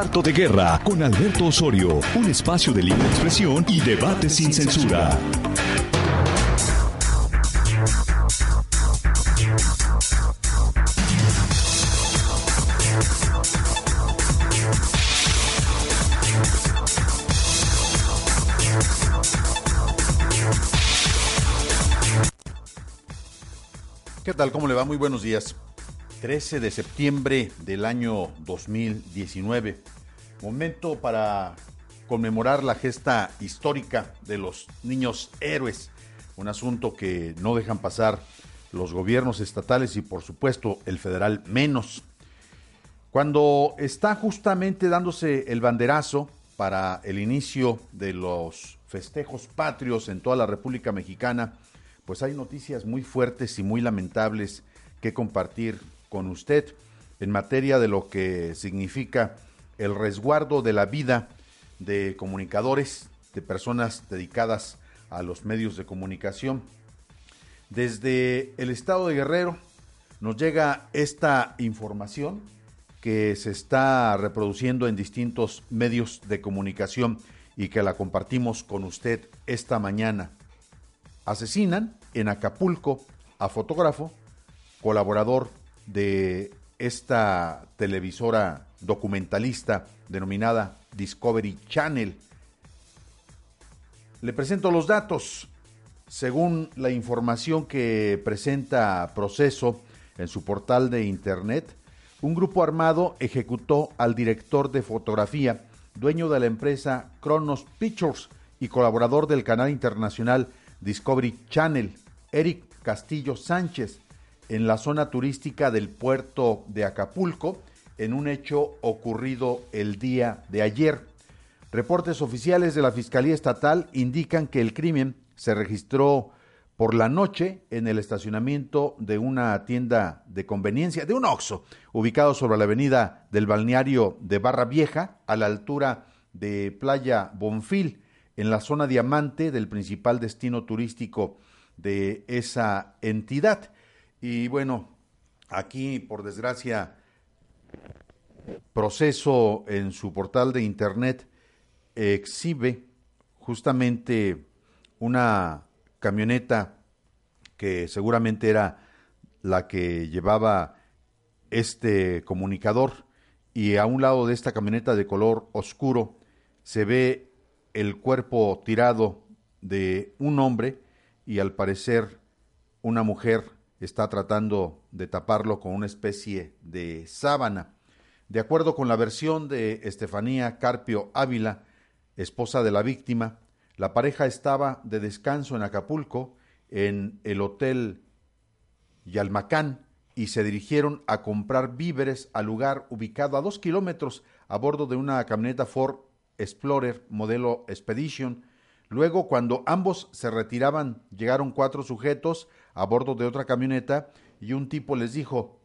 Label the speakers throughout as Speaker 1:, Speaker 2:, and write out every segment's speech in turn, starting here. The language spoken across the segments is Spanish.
Speaker 1: Cuarto de Guerra con Alberto Osorio, un espacio de libre expresión y debate sin censura.
Speaker 2: ¿Qué tal? ¿Cómo le va? Muy buenos días. 13 de septiembre del año 2019. Momento para conmemorar la gesta histórica de los niños héroes. Un asunto que no dejan pasar los gobiernos estatales y por supuesto el federal menos. Cuando está justamente dándose el banderazo para el inicio de los festejos patrios en toda la República Mexicana, pues hay noticias muy fuertes y muy lamentables que compartir con usted en materia de lo que significa el resguardo de la vida de comunicadores, de personas dedicadas a los medios de comunicación. Desde el estado de Guerrero nos llega esta información que se está reproduciendo en distintos medios de comunicación y que la compartimos con usted esta mañana. Asesinan en Acapulco a fotógrafo, colaborador de esta televisora documentalista denominada Discovery Channel. Le presento los datos. Según la información que presenta Proceso en su portal de internet, un grupo armado ejecutó al director de fotografía, dueño de la empresa Kronos Pictures y colaborador del canal internacional Discovery Channel, Eric Castillo Sánchez, en la zona turística del puerto de Acapulco en un hecho ocurrido el día de ayer. Reportes oficiales de la Fiscalía Estatal indican que el crimen se registró por la noche en el estacionamiento de una tienda de conveniencia, de un Oxxo, ubicado sobre la avenida del balneario de Barra Vieja, a la altura de Playa Bonfil, en la zona diamante del principal destino turístico de esa entidad. Y bueno, aquí, por desgracia, Proceso en su portal de internet exhibe justamente una camioneta que seguramente era la que llevaba este comunicador. Y a un lado de esta camioneta de color oscuro se ve el cuerpo tirado de un hombre y al parecer una mujer está tratando de taparlo con una especie de sábana. De acuerdo con la versión de Estefanía Carpio Ávila, esposa de la víctima, la pareja estaba de descanso en Acapulco, en el hotel Yalmacán, y se dirigieron a comprar víveres al lugar ubicado a dos kilómetros a bordo de una camioneta Ford Explorer modelo Expedition. Luego, cuando ambos se retiraban, llegaron cuatro sujetos a bordo de otra camioneta y un tipo les dijo,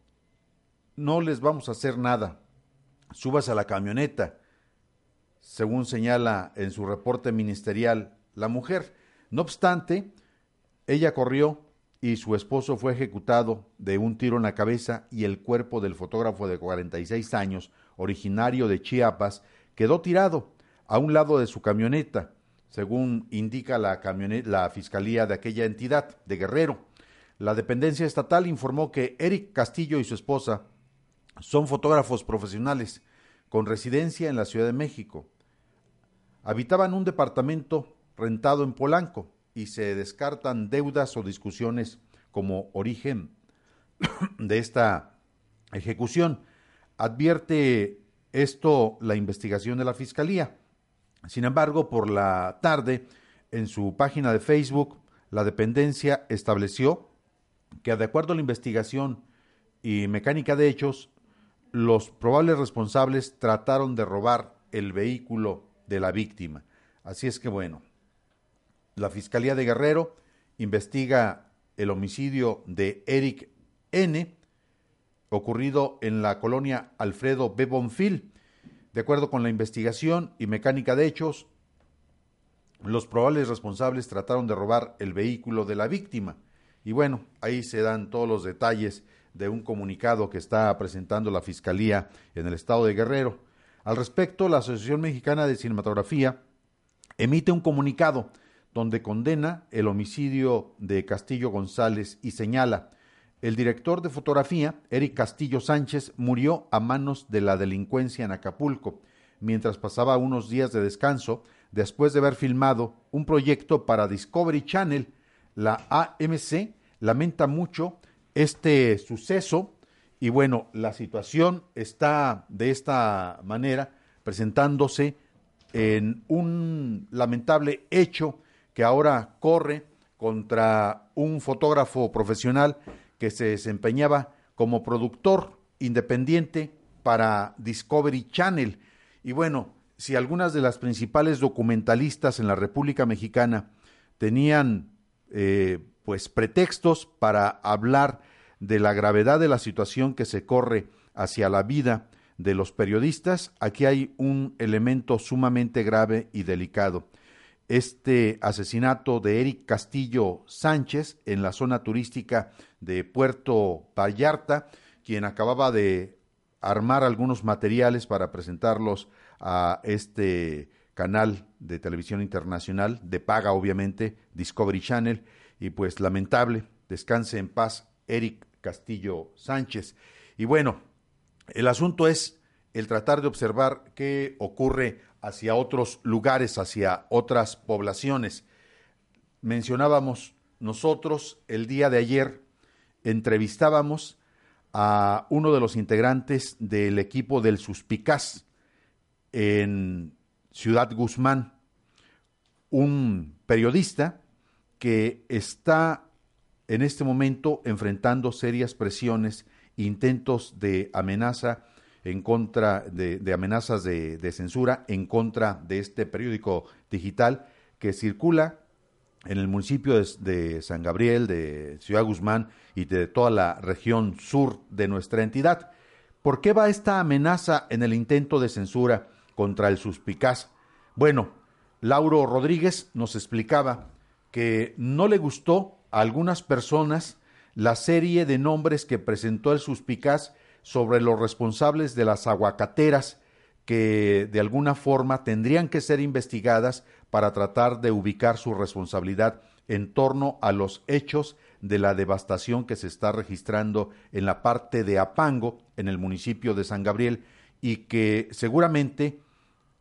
Speaker 2: no les vamos a hacer nada, subas a la camioneta, según señala en su reporte ministerial la mujer. No obstante, ella corrió y su esposo fue ejecutado de un tiro en la cabeza y el cuerpo del fotógrafo de 46 años, originario de Chiapas, quedó tirado a un lado de su camioneta, según indica la, la fiscalía de aquella entidad de Guerrero. La dependencia estatal informó que Eric Castillo y su esposa son fotógrafos profesionales con residencia en la Ciudad de México. Habitaban un departamento rentado en Polanco y se descartan deudas o discusiones como origen de esta ejecución. Advierte esto la investigación de la Fiscalía. Sin embargo, por la tarde, en su página de Facebook, la dependencia estableció que de acuerdo a la investigación y mecánica de hechos, los probables responsables trataron de robar el vehículo de la víctima. Así es que bueno, la Fiscalía de Guerrero investiga el homicidio de Eric N., ocurrido en la colonia Alfredo B. Bonfil. De acuerdo con la investigación y mecánica de hechos, los probables responsables trataron de robar el vehículo de la víctima. Y bueno, ahí se dan todos los detalles de un comunicado que está presentando la Fiscalía en el estado de Guerrero. Al respecto, la Asociación Mexicana de Cinematografía emite un comunicado donde condena el homicidio de Castillo González y señala, el director de fotografía, Eric Castillo Sánchez, murió a manos de la delincuencia en Acapulco, mientras pasaba unos días de descanso después de haber filmado un proyecto para Discovery Channel. La AMC lamenta mucho este suceso y bueno, la situación está de esta manera presentándose en un lamentable hecho que ahora corre contra un fotógrafo profesional que se desempeñaba como productor independiente para Discovery Channel. Y bueno, si algunas de las principales documentalistas en la República Mexicana tenían eh, pues pretextos para hablar de la gravedad de la situación que se corre hacia la vida de los periodistas, aquí hay un elemento sumamente grave y delicado. Este asesinato de Eric Castillo Sánchez en la zona turística de Puerto Vallarta, quien acababa de armar algunos materiales para presentarlos a este canal de televisión internacional, de paga obviamente, Discovery Channel, y pues lamentable, descanse en paz Eric Castillo Sánchez. Y bueno, el asunto es el tratar de observar qué ocurre hacia otros lugares, hacia otras poblaciones. Mencionábamos nosotros el día de ayer, entrevistábamos a uno de los integrantes del equipo del Suspicaz en Ciudad Guzmán, un periodista que está en este momento enfrentando serias presiones, intentos de amenaza en contra de, amenazas de, censura en contra de este periódico digital que circula en el municipio de, San Gabriel, de Ciudad Guzmán y de toda la región sur de nuestra entidad. ¿Por qué va esta amenaza en el intento de censura contra el suspicaz? Bueno, Lauro Rodríguez nos explicaba que no le gustó a algunas personas la serie de nombres que presentó el suspicaz sobre los responsables de las aguacateras que de alguna forma tendrían que ser investigadas para tratar de ubicar su responsabilidad en torno a los hechos de la devastación que se está registrando en la parte de Apango, en el municipio de San Gabriel, y que seguramente,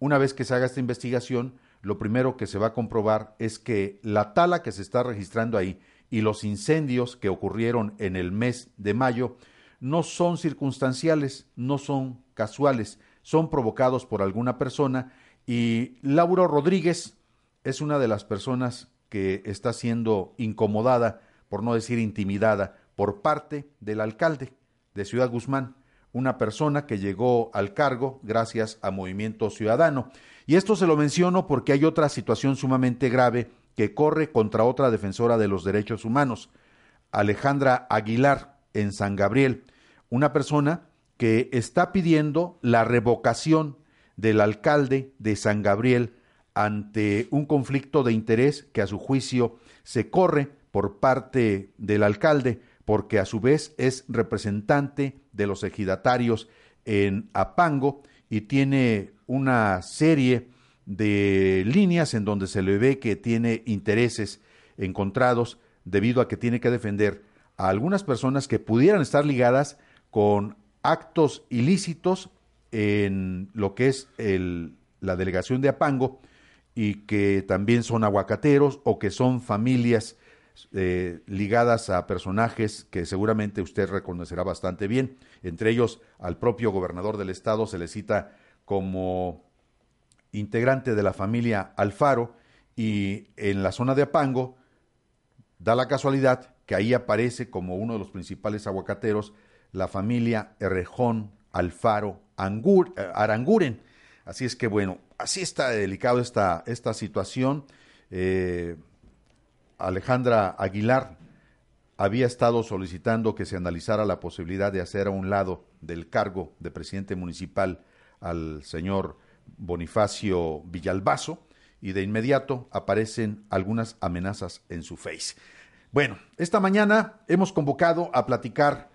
Speaker 2: una vez que se haga esta investigación, lo primero que se va a comprobar es que la tala que se está registrando ahí y los incendios que ocurrieron en el mes de mayo no son circunstanciales, no son casuales, son provocados por alguna persona y Lauro Rodríguez es una de las personas que está siendo incomodada, por no decir intimidada, por parte del alcalde de Ciudad Guzmán, una persona que llegó al cargo gracias a Movimiento Ciudadano. Y esto se lo menciono porque hay otra situación sumamente grave que corre contra otra defensora de los derechos humanos, Alejandra Aguilar, en San Gabriel, una persona que está pidiendo la revocación del alcalde de San Gabriel ante un conflicto de interés que a su juicio se corre por parte del alcalde, porque a su vez es representante de los ejidatarios en Apango y tiene una serie de líneas en donde se le ve que tiene intereses encontrados debido a que tiene que defender a algunas personas que pudieran estar ligadas con actos ilícitos en lo que es el, la delegación de Apango y que también son aguacateros o que son familias eh, ligadas a personajes que seguramente usted reconocerá bastante bien. Entre ellos, al propio gobernador del estado se le cita como integrante de la familia Alfaro y en la zona de Apango da la casualidad que ahí aparece como uno de los principales aguacateros la familia Errejón Alfaro Angur, eh, Aranguren. Así es que bueno, así está delicado esta, esta situación. Eh, Alejandra Aguilar había estado solicitando que se analizara la posibilidad de hacer a un lado del cargo de presidente municipal al señor Bonifacio Villalbazo y de inmediato aparecen algunas amenazas en su face. Bueno, esta mañana hemos convocado a platicar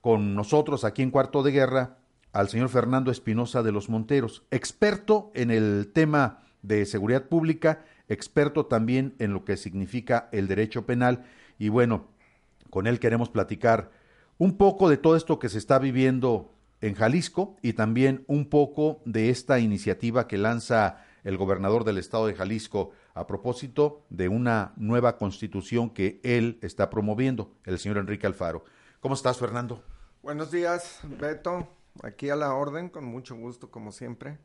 Speaker 2: con nosotros aquí en Cuarto de Guerra al señor Fernando Espinosa de los Monteros, experto en el tema de seguridad pública, experto también en lo que significa el derecho penal y bueno, con él queremos platicar un poco de todo esto que se está viviendo en Jalisco y también un poco de esta iniciativa que lanza el gobernador del estado de Jalisco a propósito de una nueva constitución que él está promoviendo, el señor Enrique Alfaro. ¿Cómo estás, Fernando?
Speaker 3: Buenos días, Beto. Aquí a la orden, con mucho gusto, como siempre.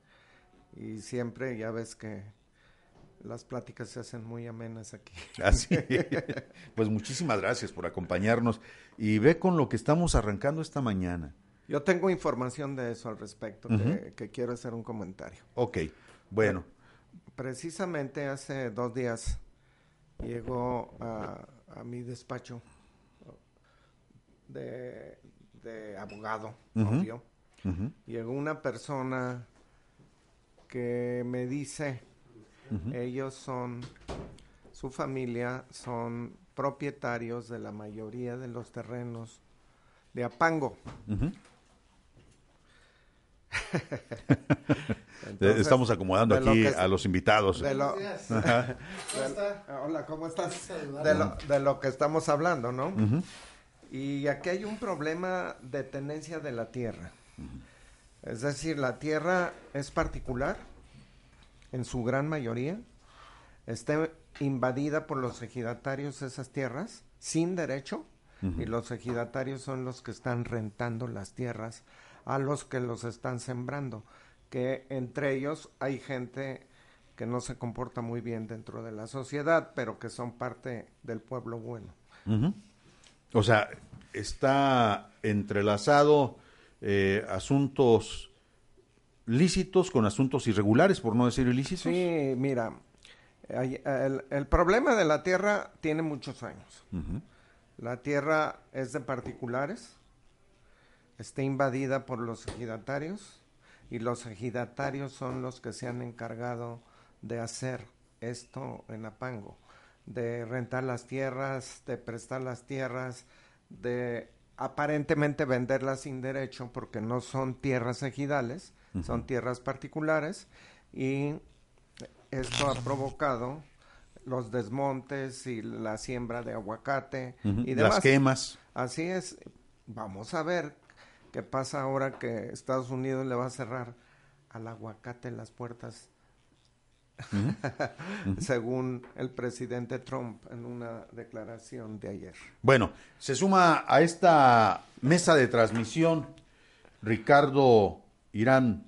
Speaker 3: Y siempre, ya ves que las pláticas se hacen muy amenas aquí.
Speaker 2: Así. pues muchísimas gracias por acompañarnos. Y ve con lo que estamos arrancando esta mañana.
Speaker 3: Yo tengo información de eso al respecto, que, quiero hacer un comentario.
Speaker 2: Ok, bueno.
Speaker 3: Precisamente hace dos días llegó a, mi despacho de, abogado, obvio. Llegó una persona que me dice, ellos son, su familia son propietarios de la mayoría de los terrenos de Apango.
Speaker 2: Estamos acomodando aquí a los invitados.
Speaker 3: hola, ¿cómo estás? De lo, que estamos hablando, ¿no? Y aquí hay un problema de tenencia de la tierra. Es decir, la tierra es particular, en su gran mayoría. Está invadida por los ejidatarios esas tierras, sin derecho, y los ejidatarios son los que están rentando las tierras a los que los están sembrando, que entre ellos hay gente que no se comporta muy bien dentro de la sociedad, pero que son parte del pueblo bueno.
Speaker 2: O sea, está entrelazado eh, asuntos lícitos con asuntos irregulares, por no decir ilícitos.
Speaker 3: Sí, mira, el, problema de la tierra tiene muchos años. La tierra es de particulares, está invadida por los ejidatarios y los ejidatarios son los que se han encargado de hacer esto en Apango, de rentar las tierras, de prestar las tierras, de aparentemente venderlas sin derecho porque no son tierras ejidales, son tierras particulares y esto ha provocado los desmontes y la siembra de aguacate y demás.
Speaker 2: Las quemas.
Speaker 3: Así es. Vamos a ver ¿Qué pasa ahora que Estados Unidos le va a cerrar al aguacate las puertas? Según el presidente Trump en una declaración de ayer.
Speaker 2: Bueno, se suma a esta mesa de transmisión Ricardo Irán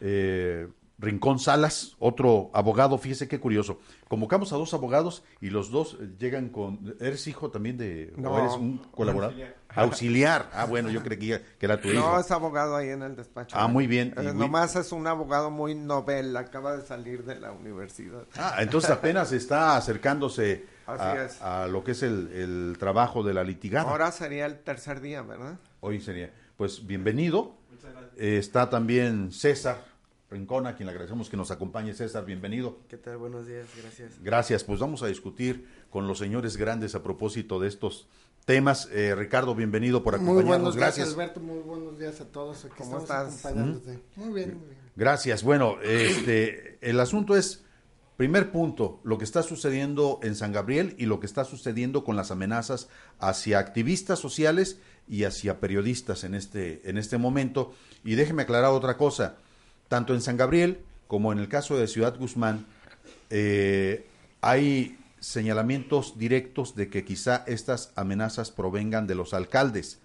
Speaker 2: eh, Rincón Salas, otro abogado, fíjese qué curioso. Convocamos a dos abogados y los dos llegan con... ¿Eres hijo también de... No, eres un colaborador? Auxiliar. Ah, bueno, yo creía que era tu hijo.
Speaker 3: No, es abogado ahí en el despacho.
Speaker 2: Ah, muy bien.
Speaker 3: Eh, nomás es un abogado muy novel, acaba de salir de la universidad.
Speaker 2: Ah, entonces apenas está acercándose a, lo que es el, trabajo de la litigada.
Speaker 3: Ahora sería el tercer día, ¿verdad?
Speaker 2: Hoy sería. Pues bienvenido. está también César Rincón, a quien le agradecemos que nos acompañe. César, bienvenido.
Speaker 4: ¿Qué tal? Buenos días, gracias.
Speaker 2: Gracias, pues vamos a discutir con los señores grandes a propósito de estos temas. Eh, Ricardo, bienvenido por acompañarnos. Muy buenos
Speaker 4: gracias. días, Alberto. Muy buenos días a todos. Aquí ¿Cómo estás? Acompañándote. Muy bien, muy bien.
Speaker 2: Gracias. Bueno, este, el asunto es, primer punto, lo que está sucediendo en San Gabriel y lo que está sucediendo con las amenazas hacia activistas sociales y hacia periodistas en este, en este momento. Y déjeme aclarar otra cosa tanto en San Gabriel como en el caso de Ciudad Guzmán, eh, hay señalamientos directos de que quizá estas amenazas provengan de los alcaldes,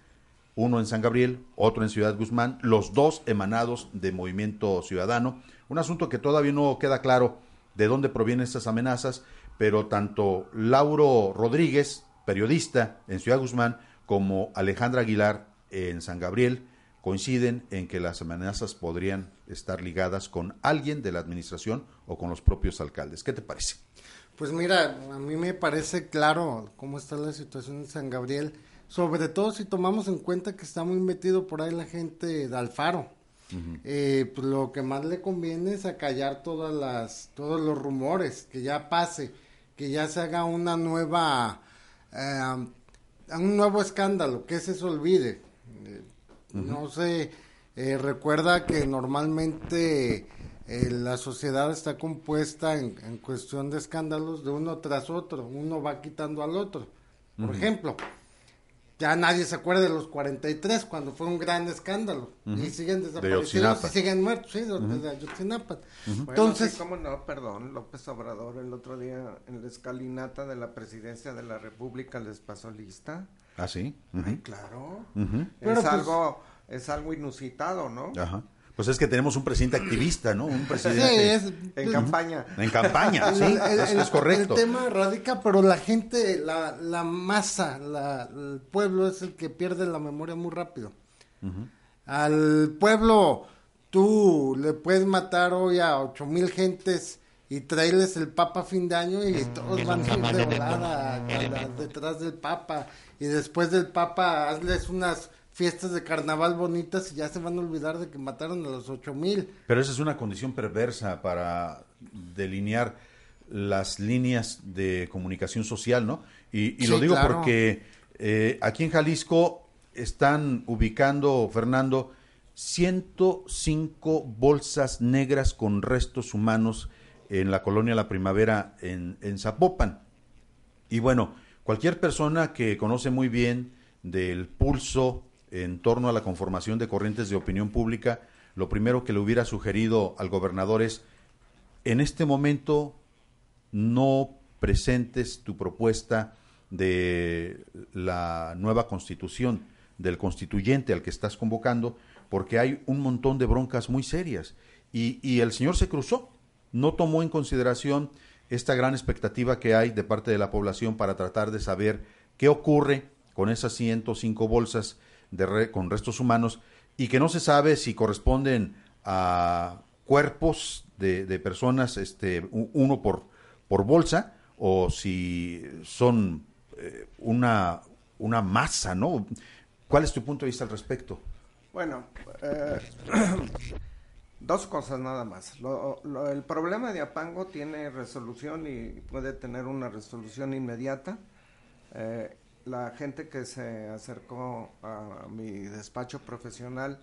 Speaker 2: uno en San Gabriel, otro en Ciudad Guzmán, los dos emanados de Movimiento Ciudadano, un asunto que todavía no queda claro de dónde provienen estas amenazas, pero tanto Lauro Rodríguez, periodista en Ciudad Guzmán, como Alejandra Aguilar en San Gabriel, coinciden en que las amenazas podrían estar ligadas con alguien de la administración o con los propios alcaldes. ¿Qué te parece?
Speaker 4: Pues mira, a mí me parece claro cómo está la situación en San Gabriel, sobre todo si tomamos en cuenta que está muy metido por ahí la gente de Alfaro. Eh, pues lo que más le conviene es acallar todas las, todos los rumores, que ya pase, que ya se haga una nueva, eh, un nuevo escándalo, que se olvide. No sé, Eh, recuerda que normalmente eh, la sociedad está compuesta en, en, cuestión de escándalos de uno tras otro, uno va quitando al otro. Por ejemplo, ya nadie se acuerda de los 43 cuando fue un gran escándalo y siguen desaparecidos y siguen muertos, sí, de, Ayotzinapa.
Speaker 3: Entonces, cómo no, perdón, López Obrador el otro día en la escalinata de la presidencia de la República les pasó lista.
Speaker 2: Ah, sí.
Speaker 3: claro. Es pues algo es algo inusitado, ¿no?
Speaker 2: Ajá. Pues es que tenemos un presidente activista, ¿no? Un presidente
Speaker 3: sí, en campaña.
Speaker 2: En campaña, sí, es, correcto.
Speaker 4: El tema radica, pero la gente, la, la masa, la, el pueblo es el que pierde la memoria muy rápido. Al pueblo, tú le puedes matar hoy a ocho mil gentes y traerles el papa a fin de año y todos van a ir de volada detrás del papa y después del papa hazles unas fiestas de carnaval bonitas y ya se van a olvidar de que mataron a los ocho mil.
Speaker 2: Pero esa es una condición perversa para delinear las líneas de comunicación social, ¿no? Y, lo digo porque eh, aquí en Jalisco están ubicando, Fernando, 105 bolsas negras con restos humanos en la colonia La Primavera en, en Zapopan. Y bueno, cualquier persona que conoce muy bien del pulso en torno a la conformación de corrientes de opinión pública, lo primero que le hubiera sugerido al gobernador es, en este momento no presentes tu propuesta de la nueva constitución, del constituyente al que estás convocando, porque hay un montón de broncas muy serias. Y, y el señor se cruzó, no tomó en consideración esta gran expectativa que hay de parte de la población para tratar de saber qué ocurre con esas 105 bolsas de con restos humanos y que no se sabe si corresponden a cuerpos de, de personas, este, uno por, por bolsa, o si son eh, una, una masa, ¿no? ¿Cuál es tu punto de vista al respecto?
Speaker 3: Bueno, eh, dos cosas nada más. el problema de Apango tiene resolución y puede tener una resolución inmediata. Eh, la gente que se acercó a mi despacho profesional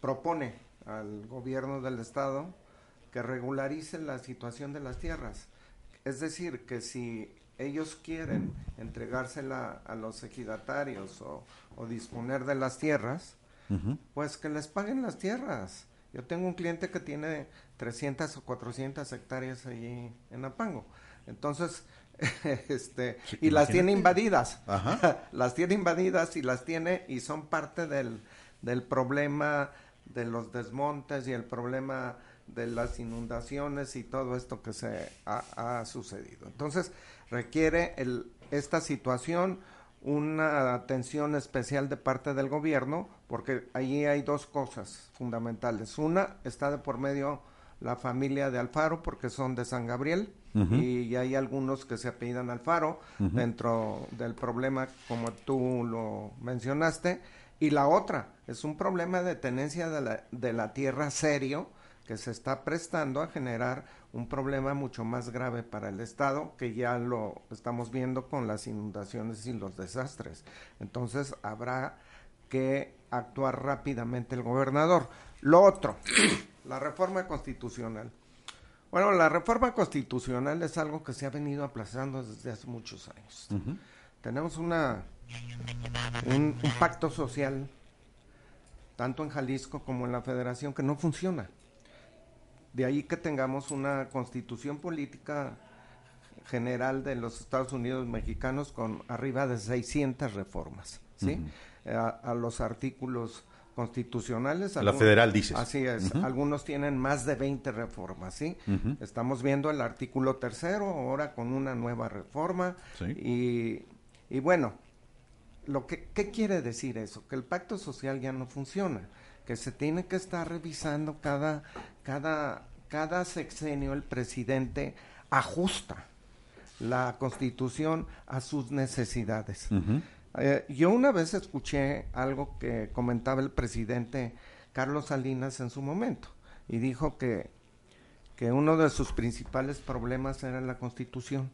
Speaker 3: propone al gobierno del estado que regularice la situación de las tierras. Es decir, que si ellos quieren entregársela a los ejidatarios o, disponer de las tierras, pues que les paguen las tierras. Yo tengo un cliente que tiene 300 o 400 hectáreas allí en Apango. Entonces, este, y las tiene invadidas. las tiene invadidas y las tiene y son parte del, del problema de los desmontes y el problema de las inundaciones y todo esto que se ha, sucedido. Entonces, requiere el, esta situación una atención especial de parte del gobierno, porque allí hay dos cosas fundamentales. Una, está de por medio la familia de Alfaro, porque son de San Gabriel, y hay algunos que se apellidan Alfaro dentro del problema como tú lo mencionaste. Y la otra es un problema de tenencia de la, de la tierra serio que se está prestando a generar un problema mucho más grave para el Estado, que ya lo estamos viendo con las inundaciones y los desastres. Entonces habrá que actuar rápidamente el gobernador. Lo otro, la reforma constitucional. Bueno, la reforma constitucional es algo que se ha venido aplazando desde hace muchos años. Tenemos una un, pacto social, tanto en Jalisco como en la federación, que no funciona. De ahí que tengamos una constitución política general de los Estados Unidos mexicanos con arriba de 600 reformas, ¿sí? a, los artículos constitucionales.
Speaker 2: La federal dices.
Speaker 3: Así es. Algunos tienen más de 20 reformas, ¿sí? Estamos viendo el artículo tercero ahora con una nueva reforma. Y, y, bueno, lo que, ¿qué quiere decir eso? Que el pacto social ya no funciona, que se tiene que estar revisando cada, cada, cada sexenio el presidente ajusta la constitución a sus necesidades. Eh, yo una vez escuché algo que comentaba el presidente Carlos Salinas en su momento y dijo que, que uno de sus principales problemas era la constitución,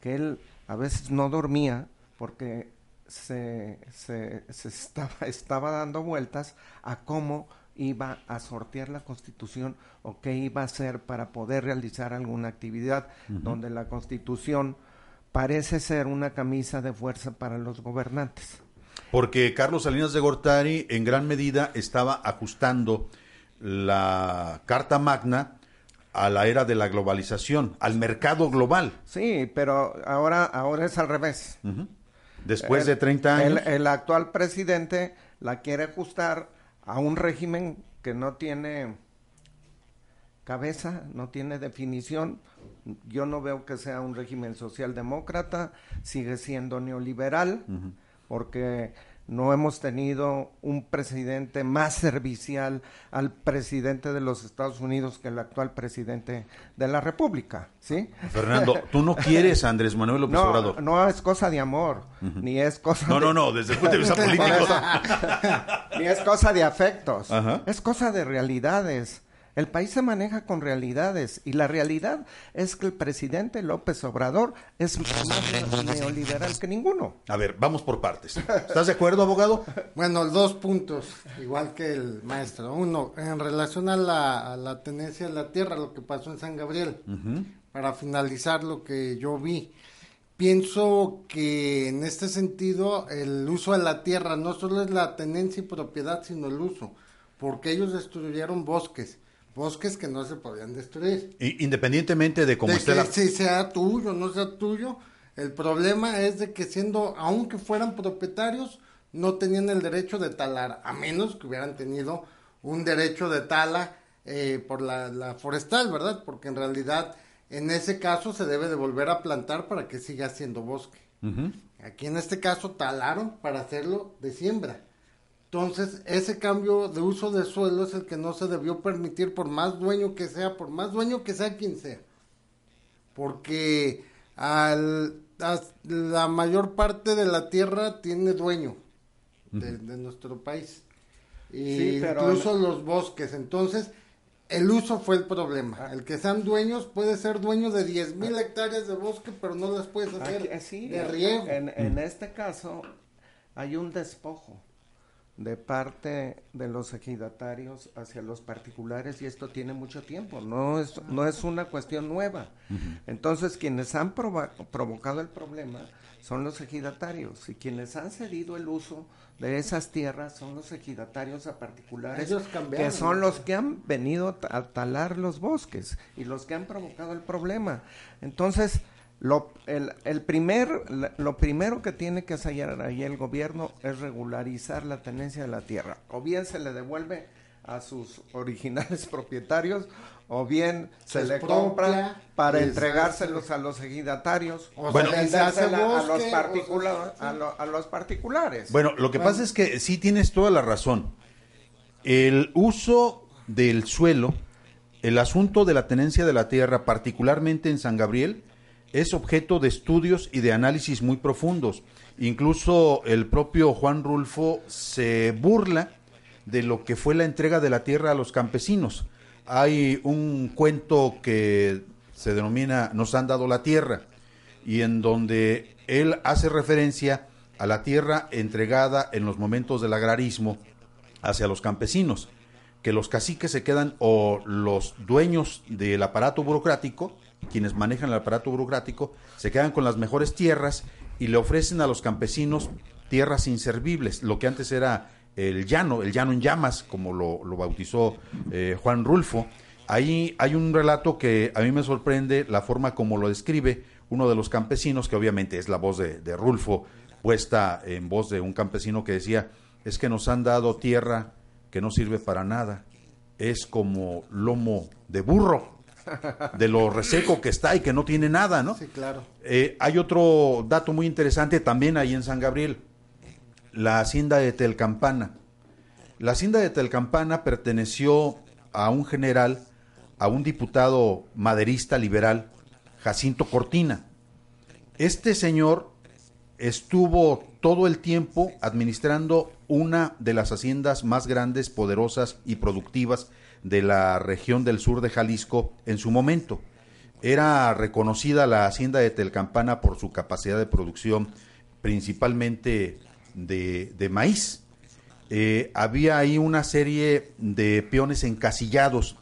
Speaker 3: que él a veces no dormía porque se, se, estaba, estaba dando vueltas a cómo iba a sortear la constitución o qué iba a hacer para poder realizar alguna actividad donde la constitución parece ser una camisa de fuerza para los gobernantes.
Speaker 2: Porque Carlos Salinas de Gortari en gran medida estaba ajustando la Carta Magna a la era de la globalización, al mercado global.
Speaker 3: Sí, pero ahora, ahora es al revés.
Speaker 2: Después de 30 años.
Speaker 3: El, actual presidente la quiere ajustar a un régimen que no tiene cabeza, no tiene definición. Yo no veo que sea un régimen socialdemócrata, sigue siendo neoliberal, porque no hemos tenido un presidente más servicial al presidente de los Estados Unidos que el actual presidente de la República, ¿sí?
Speaker 2: Fernando, tú no quieres a Andrés Manuel López
Speaker 3: no,
Speaker 2: Obrador.
Speaker 3: No es cosa de amor, ni es cosa
Speaker 2: No,
Speaker 3: de...
Speaker 2: no, no, desde el punto de vista político.
Speaker 3: ni es cosa de afectos, es cosa de realidades. El país se maneja con realidades y la realidad es que el presidente López Obrador es más neoliberal que ninguno.
Speaker 2: A ver, vamos por partes. ¿Estás de acuerdo, abogado?
Speaker 4: Bueno, dos puntos, igual que el maestro. Uno, en relación a la, tenencia de la tierra, lo que pasó en San Gabriel, para finalizar lo que yo vi. Pienso que en este sentido el uso de la tierra no solo es la tenencia y propiedad, sino el uso, porque ellos destruyeron bosques bosques que no se podían destruir.
Speaker 2: independientemente de cómo esté
Speaker 4: la... Si sea tuyo o no sea tuyo, el problema es de que siendo, aunque fueran propietarios, no tenían el derecho de talar, a menos que hubieran tenido un derecho de tala eh, por la, forestal, ¿verdad? Porque en realidad en ese caso se debe de volver a plantar para que siga siendo bosque. Aquí en este caso talaron para hacerlo de siembra. Entonces, ese cambio de uso de suelo es el que no se debió permitir por más dueño que sea, por más dueño que sea quien sea. Porque al, la mayor parte de la tierra tiene dueño de, nuestro país. Y incluso los bosques. Entonces, el uso fue el problema. Ah. El que sean dueños puede ser dueño de 10 mil hectáreas de bosque, pero no las puedes hacer de riego.
Speaker 3: En, en este caso, hay un despojo de parte de los ejidatarios hacia los particulares y esto tiene mucho tiempo, no es, no es una cuestión nueva. Entonces quienes han provocado el problema son los ejidatarios y quienes han cedido el uso de esas tierras son los ejidatarios a particulares que son los que han venido a talar los bosques y los que han provocado el problema. Entonces, lo, el, el primer, lo primero que tiene que hacer ahí el gobierno es regularizar la tenencia de la tierra. O bien se le devuelve a sus originales propietarios, o bien se, le compra para entregárselos a los ejidatarios, o bueno, a, los a, los particulares.
Speaker 2: Bueno, lo que pasa es que sí tienes toda la razón. El uso del suelo, el asunto de la tenencia de la tierra, particularmente en San Gabriel, es objeto de estudios y de análisis muy profundos. Incluso el propio Juan Rulfo se burla de lo que fue la entrega de la tierra a los campesinos. Hay un cuento que se denomina Nos han dado la tierra y en donde él hace referencia a la tierra entregada en los momentos del agrarismo hacia los campesinos, que los caciques se quedan o los dueños del aparato burocrático quienes manejan el aparato burocrático, se quedan con las mejores tierras y le ofrecen a los campesinos tierras inservibles, lo que antes era el llano, el llano en llamas, como lo, bautizó eh, Juan Rulfo. Ahí hay un relato que a mí me sorprende la forma como lo describe uno de los campesinos, que obviamente es la voz de, de Rulfo, puesta en voz de un campesino que decía, es que nos han dado tierra que no sirve para nada, es como lomo de burro de lo reseco que está y que no tiene nada, ¿no?
Speaker 4: Sí, claro.
Speaker 2: Eh, hay otro dato muy interesante también ahí en San Gabriel, la hacienda de Telcampana. La hacienda de Telcampana perteneció a un general, a un diputado maderista liberal, Jacinto Cortina. Este señor estuvo todo el tiempo administrando una de las haciendas más grandes, poderosas y productivas de la región del sur de Jalisco en su momento. Era reconocida la hacienda de Telcampana por su capacidad de producción principalmente de, maíz. eh, había ahí una serie de peones encasillados.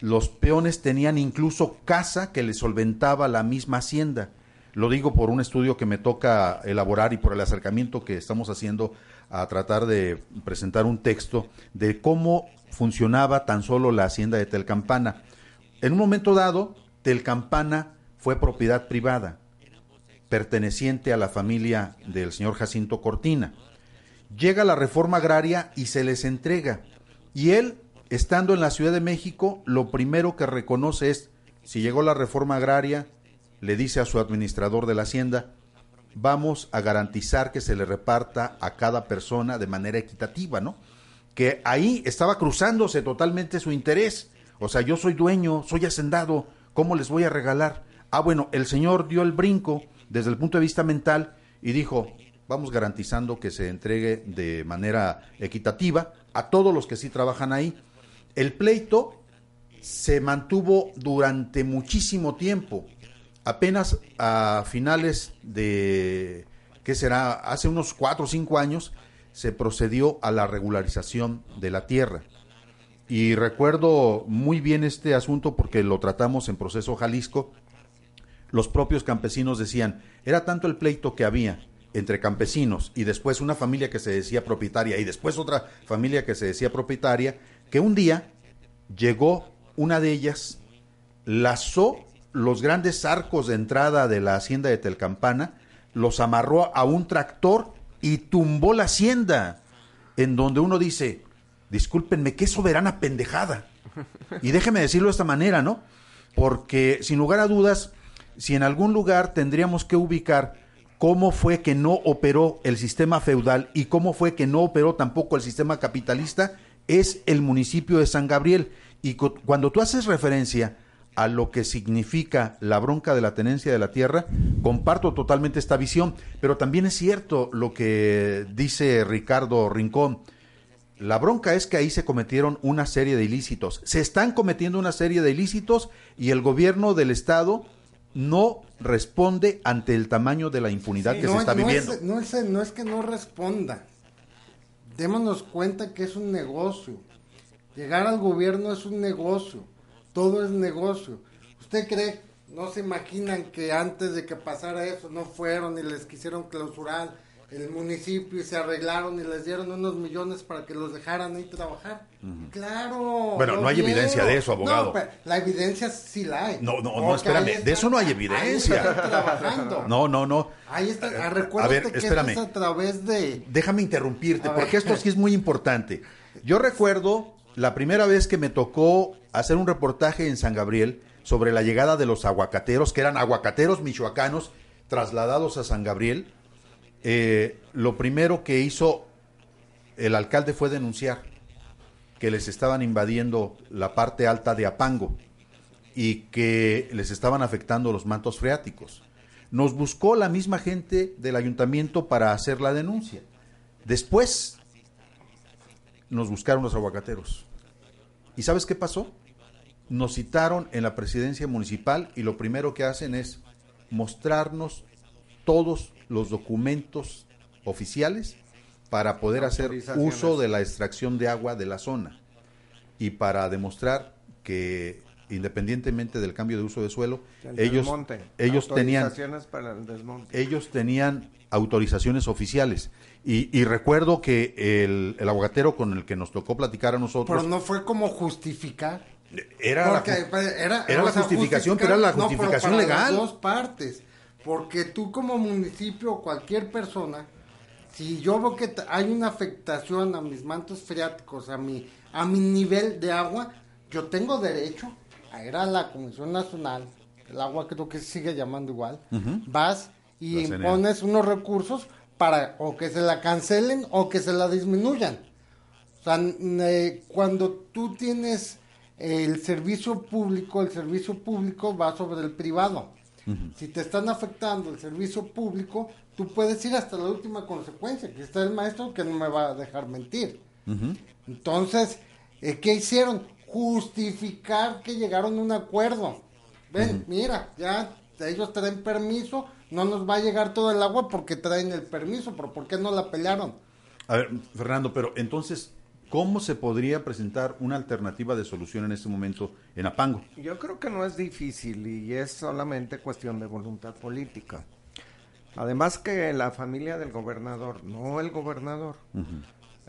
Speaker 2: Los peones tenían incluso casa que les solventaba la misma hacienda. Lo digo por un estudio que me toca elaborar y por el acercamiento que estamos haciendo a tratar de presentar un texto de cómo funcionaba tan solo la hacienda de Telcampana. En un momento dado, Telcampana fue propiedad privada, perteneciente a la familia del señor Jacinto Cortina. Llega la reforma agraria y se les entrega. Y él, estando en la Ciudad de México, lo primero que reconoce es, si llegó la reforma agraria, le dice a su administrador de la hacienda, vamos a garantizar que se le reparta a cada persona de manera equitativa, ¿no? Que ahí estaba cruzándose totalmente su interés. O sea, yo soy dueño, soy hacendado, ¿cómo les voy a regalar? Ah, bueno, el señor dio el brinco desde el punto de vista mental y dijo, vamos garantizando que se entregue de manera equitativa a todos los que sí trabajan ahí. El pleito se mantuvo durante muchísimo tiempo apenas a finales de, ¿qué será? Hace unos cuatro o cinco años se procedió a la regularización de la tierra. Y recuerdo muy bien este asunto porque lo tratamos en proceso Jalisco. Los propios campesinos decían, era tanto el pleito que había entre campesinos y después una familia que se decía propietaria y después otra familia que se decía propietaria, que un día llegó una de ellas, lazó los grandes arcos de entrada de la hacienda de Telcampana, los amarró a un tractor y tumbó la hacienda, en donde uno dice, discúlpenme, qué soberana pendejada. Y déjeme decirlo de esta manera, ¿no? Porque sin lugar a dudas, si en algún lugar tendríamos que ubicar cómo fue que no operó el sistema feudal y cómo fue que no operó tampoco el sistema capitalista, es el municipio de San Gabriel. Y cuando tú haces referencia a lo que significa la bronca de la tenencia de la tierra, comparto totalmente esta visión, pero también es cierto lo que dice Ricardo Rincón. La bronca es que ahí se cometieron una serie de ilícitos. Se están cometiendo una serie de ilícitos y el gobierno del Estado no responde ante el tamaño de la impunidad que se está viviendo.
Speaker 4: no, es, no es que no responda. Démonos cuenta que es un negocio. Llegar al gobierno es un negocio todo es negocio. ¿Usted cree, no se imaginan que antes de que pasara eso no fueron y les quisieron clausurar el municipio y se arreglaron y les dieron unos millones para que los dejaran ahí trabajar? Claro.
Speaker 2: Bueno, no hay evidencia de eso, abogado.
Speaker 4: No, la evidencia sí la hay.
Speaker 2: No, no, no, espérame, de eso no hay evidencia.
Speaker 4: trabajando.
Speaker 2: No, no, no.
Speaker 4: Ahí está, eh, a ver, que espérame. es a través de...
Speaker 2: Déjame interrumpirte, porque esto sí es muy importante. Yo recuerdo la primera vez que me tocó hacer un reportaje en San Gabriel sobre la llegada de los aguacateros, que eran aguacateros michoacanos trasladados a San Gabriel, eh, lo primero que hizo el alcalde fue denunciar que les estaban invadiendo la parte alta de Apango y que les estaban afectando los mantos freáticos. Nos buscó la misma gente del ayuntamiento para hacer la denuncia. Después nos buscaron los aguacateros. ¿Y sabes qué pasó? Nos citaron en la presidencia municipal y lo primero que hacen es mostrarnos todos los documentos oficiales para poder hacer uso de la extracción de agua de la zona y para demostrar que independientemente del cambio de uso de suelo, ellos, ellos tenían ellos tenían autorizaciones oficiales. Y, recuerdo que el, el, aguatero con el que nos tocó platicar a nosotros...
Speaker 4: Pero no fue como justificar.
Speaker 2: Era la, pues, era, la justificación, pero era la justificación legal.
Speaker 4: dos partes. Porque tú como municipio o cualquier persona, si yo veo que hay una afectación a mis mantos freáticos, a mi, a mi nivel de agua, yo tengo derecho a ir a la Comisión Nacional, el agua creo que sigue llamando igual, vas y impones unos recursos para o que se la cancelen o que se la disminuyan. O sea, eh, cuando tú tienes el servicio público, el servicio público va sobre el privado. Si te están afectando el servicio público, tú puedes ir hasta la última consecuencia, que está el maestro que no me va a dejar mentir. Entonces, eh, ¿qué hicieron? Justificar que llegaron a un acuerdo. Ven, mira, ya ellos traen permiso, no nos va a llegar todo el agua porque traen el permiso, pero ¿por qué no la pelearon?
Speaker 2: A ver, Fernando, pero entonces, ¿cómo se podría presentar una alternativa de solución en este momento en Apango?
Speaker 3: Yo creo que no es difícil y es solamente cuestión de voluntad política. Además que la familia del gobernador, no el gobernador,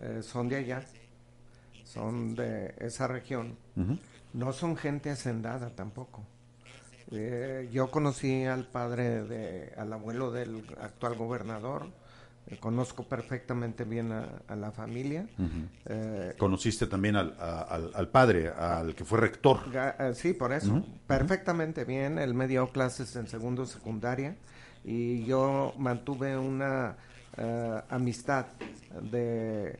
Speaker 3: eh, son de allá, son de esa región. No son gente hacendada tampoco. Eh, yo conocí al padre, de, al abuelo del actual gobernador, conozco perfectamente bien a, la familia.
Speaker 2: ¿Conociste también al, al, padre, al que fue rector?
Speaker 3: sí, por eso. Perfectamente bien. Él me dio clases en segundo secundaria y yo mantuve una eh, amistad de,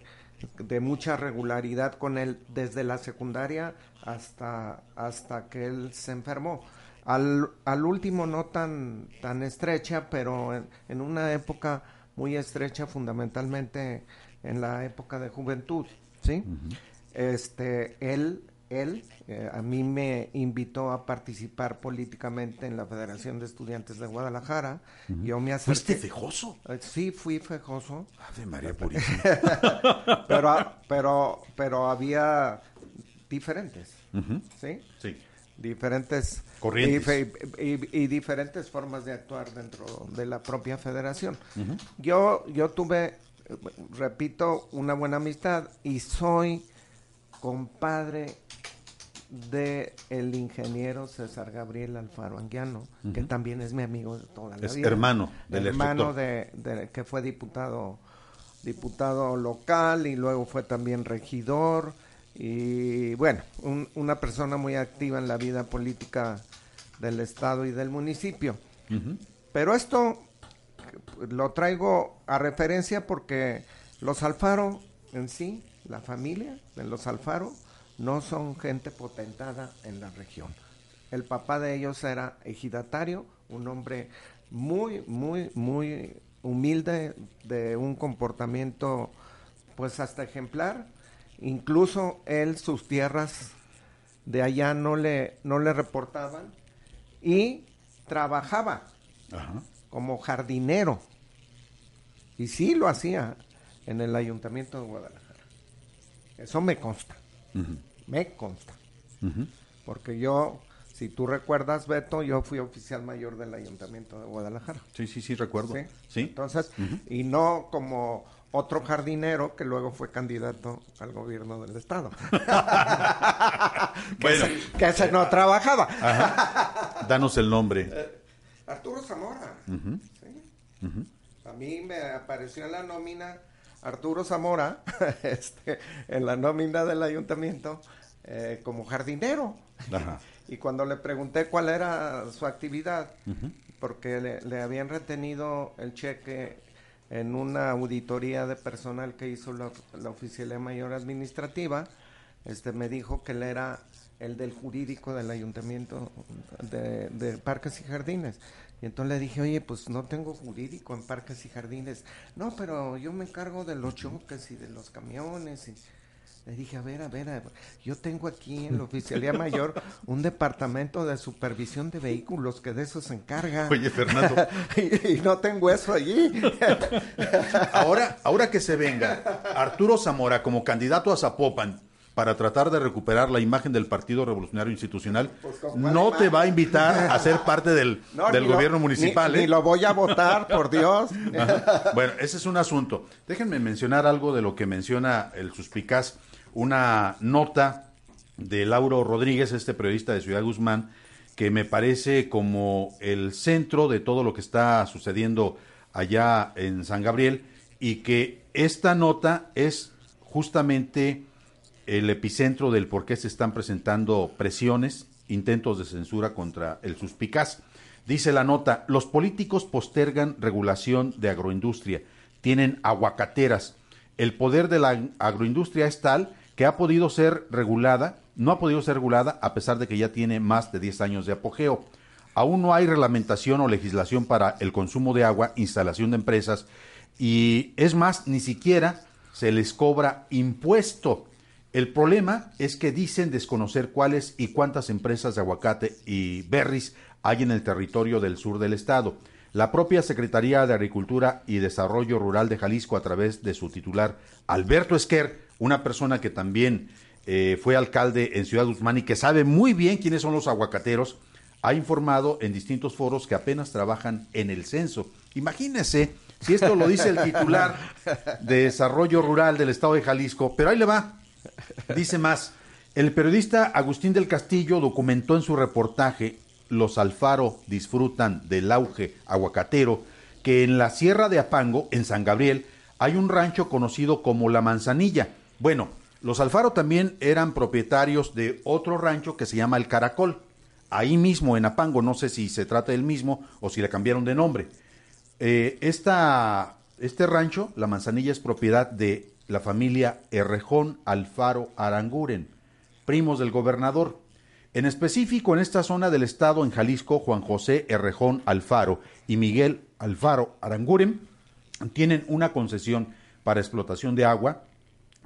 Speaker 3: de, mucha regularidad con él desde la secundaria hasta, hasta que él se enfermó. Al, al último no tan, tan estrecha, pero en, una época muy estrecha, fundamentalmente en la época de juventud, ¿sí? Este, él él eh, a mí me invitó a participar políticamente en la Federación de Estudiantes de Guadalajara. Yo me acerqué.
Speaker 2: ¿Fuiste fejoso?
Speaker 3: Eh, sí, fui fejoso.
Speaker 2: Ave María
Speaker 3: pero, pero, pero había diferentes, ¿sí?
Speaker 2: Sí.
Speaker 3: Diferentes
Speaker 2: corrientes.
Speaker 3: y, diferentes formas de actuar dentro de la propia federación. Yo yo tuve, repito, una buena amistad y soy compadre de el ingeniero César Gabriel Alfaro Anguiano, que también es mi amigo de toda la
Speaker 2: es
Speaker 3: vida.
Speaker 2: hermano del
Speaker 3: hermano de, que fue diputado diputado local y luego fue también regidor y bueno, una persona muy activa en la vida política del estado y del municipio. Pero esto lo traigo a referencia porque los Alfaro en sí, la familia de los Alfaro, no son gente potentada en la región. El papá de ellos era ejidatario, un hombre muy, muy, muy humilde, de un comportamiento pues hasta ejemplar. Incluso él, sus tierras de allá no le, no le reportaban y trabajaba como jardinero. Y sí lo hacía en el ayuntamiento de Guadalajara. Eso me consta. Me consta. Porque yo, si tú recuerdas, Beto, yo fui oficial mayor del Ayuntamiento de Guadalajara.
Speaker 2: Sí, sí, sí, recuerdo. Sí.
Speaker 3: Entonces, y no como otro jardinero que luego fue candidato al gobierno del estado. que, bueno, ese, que no trabajaba.
Speaker 2: Danos el nombre.
Speaker 3: Eh, Arturo Zamora. A mí me apareció en la nómina Arturo Zamora este, en la nómina del ayuntamiento eh, como jardinero. y cuando le pregunté cuál era su actividad, porque le, habían retenido el cheque en una auditoría de personal que hizo la, la oficialía mayor administrativa, este me dijo que él era el del jurídico del ayuntamiento de, de Parques y Jardines. Y entonces le dije, oye, pues no tengo jurídico en parques y jardines. No, pero yo me encargo de los choques y de los camiones. Y le dije, a ver, a ver, yo tengo aquí en la Oficialía Mayor un departamento de supervisión de vehículos que de eso se encarga.
Speaker 2: Oye, Fernando.
Speaker 3: y, no tengo eso allí.
Speaker 2: ahora, ahora que se venga Arturo Zamora como candidato a Zapopan, para tratar de recuperar la imagen del Partido Revolucionario Institucional, pues, no te va a invitar a ser parte del, gobierno municipal.
Speaker 3: Ni,
Speaker 2: ¿eh?
Speaker 3: lo voy a votar, por Dios.
Speaker 2: Bueno, ese es un asunto. Déjenme mencionar algo de lo que menciona el suspicaz, una nota de Lauro Rodríguez, este periodista de Ciudad Guzmán, que me parece como el centro de todo lo que está sucediendo allá en San Gabriel y que esta nota es justamente el epicentro del por qué se están presentando presiones, intentos de censura contra el suspicaz. Dice la nota, los políticos postergan regulación de agroindustria, tienen aguacateras. El poder de la agroindustria es tal que ha podido ser regulada, no ha podido ser regulada a pesar de que ya tiene más de 10 años de apogeo. Aún no hay reglamentación o legislación para el consumo de agua, instalación de empresas y es más, ni siquiera se les cobra impuesto el problema es que dicen desconocer cuáles y cuántas empresas de aguacate y berries hay en el territorio del sur del estado. La propia Secretaría de Agricultura y Desarrollo Rural de Jalisco, a través de su titular, Alberto Esquer, una persona que también eh, fue alcalde en Ciudad Guzmán y que sabe muy bien quiénes son los aguacateros, ha informado en distintos foros que apenas trabajan en el censo. Imagínese si esto lo dice el titular de Desarrollo Rural del Estado de Jalisco, pero ahí le va. Dice más, el periodista Agustín del Castillo documentó en su reportaje Los Alfaro disfrutan del auge aguacatero que en la Sierra de Apango, en San Gabriel, hay un rancho conocido como La Manzanilla. Bueno, los Alfaro también eran propietarios de otro rancho que se llama El Caracol. Ahí mismo en Apango, no sé si se trata del mismo o si le cambiaron de nombre. Eh, esta, este rancho, La Manzanilla, es propiedad de la familia Errejón Alfaro Aranguren, primos del gobernador. En específico, en esta zona del estado, en Jalisco, Juan José Errejón Alfaro y Miguel Alfaro Aranguren tienen una concesión para explotación de agua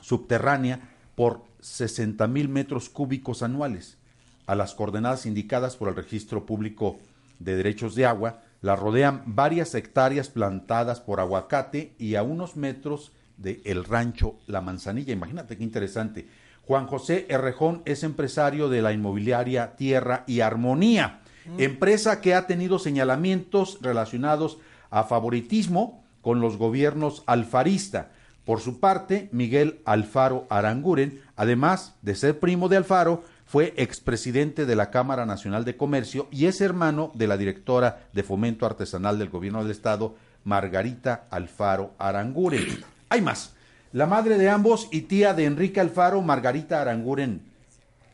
Speaker 2: subterránea por 60 mil metros cúbicos anuales. A las coordenadas indicadas por el Registro Público de Derechos de Agua, la rodean varias hectáreas plantadas por aguacate y a unos metros de el rancho La Manzanilla. Imagínate qué interesante. Juan José Errejón es empresario de la inmobiliaria Tierra y Armonía, mm. empresa que ha tenido señalamientos relacionados a favoritismo con los gobiernos alfarista. Por su parte, Miguel Alfaro Aranguren, además de ser primo de Alfaro, fue expresidente de la Cámara Nacional de Comercio y es hermano de la directora de Fomento Artesanal del Gobierno del Estado, Margarita Alfaro Aranguren. Hay más. La madre de ambos y tía de Enrique Alfaro, Margarita Aranguren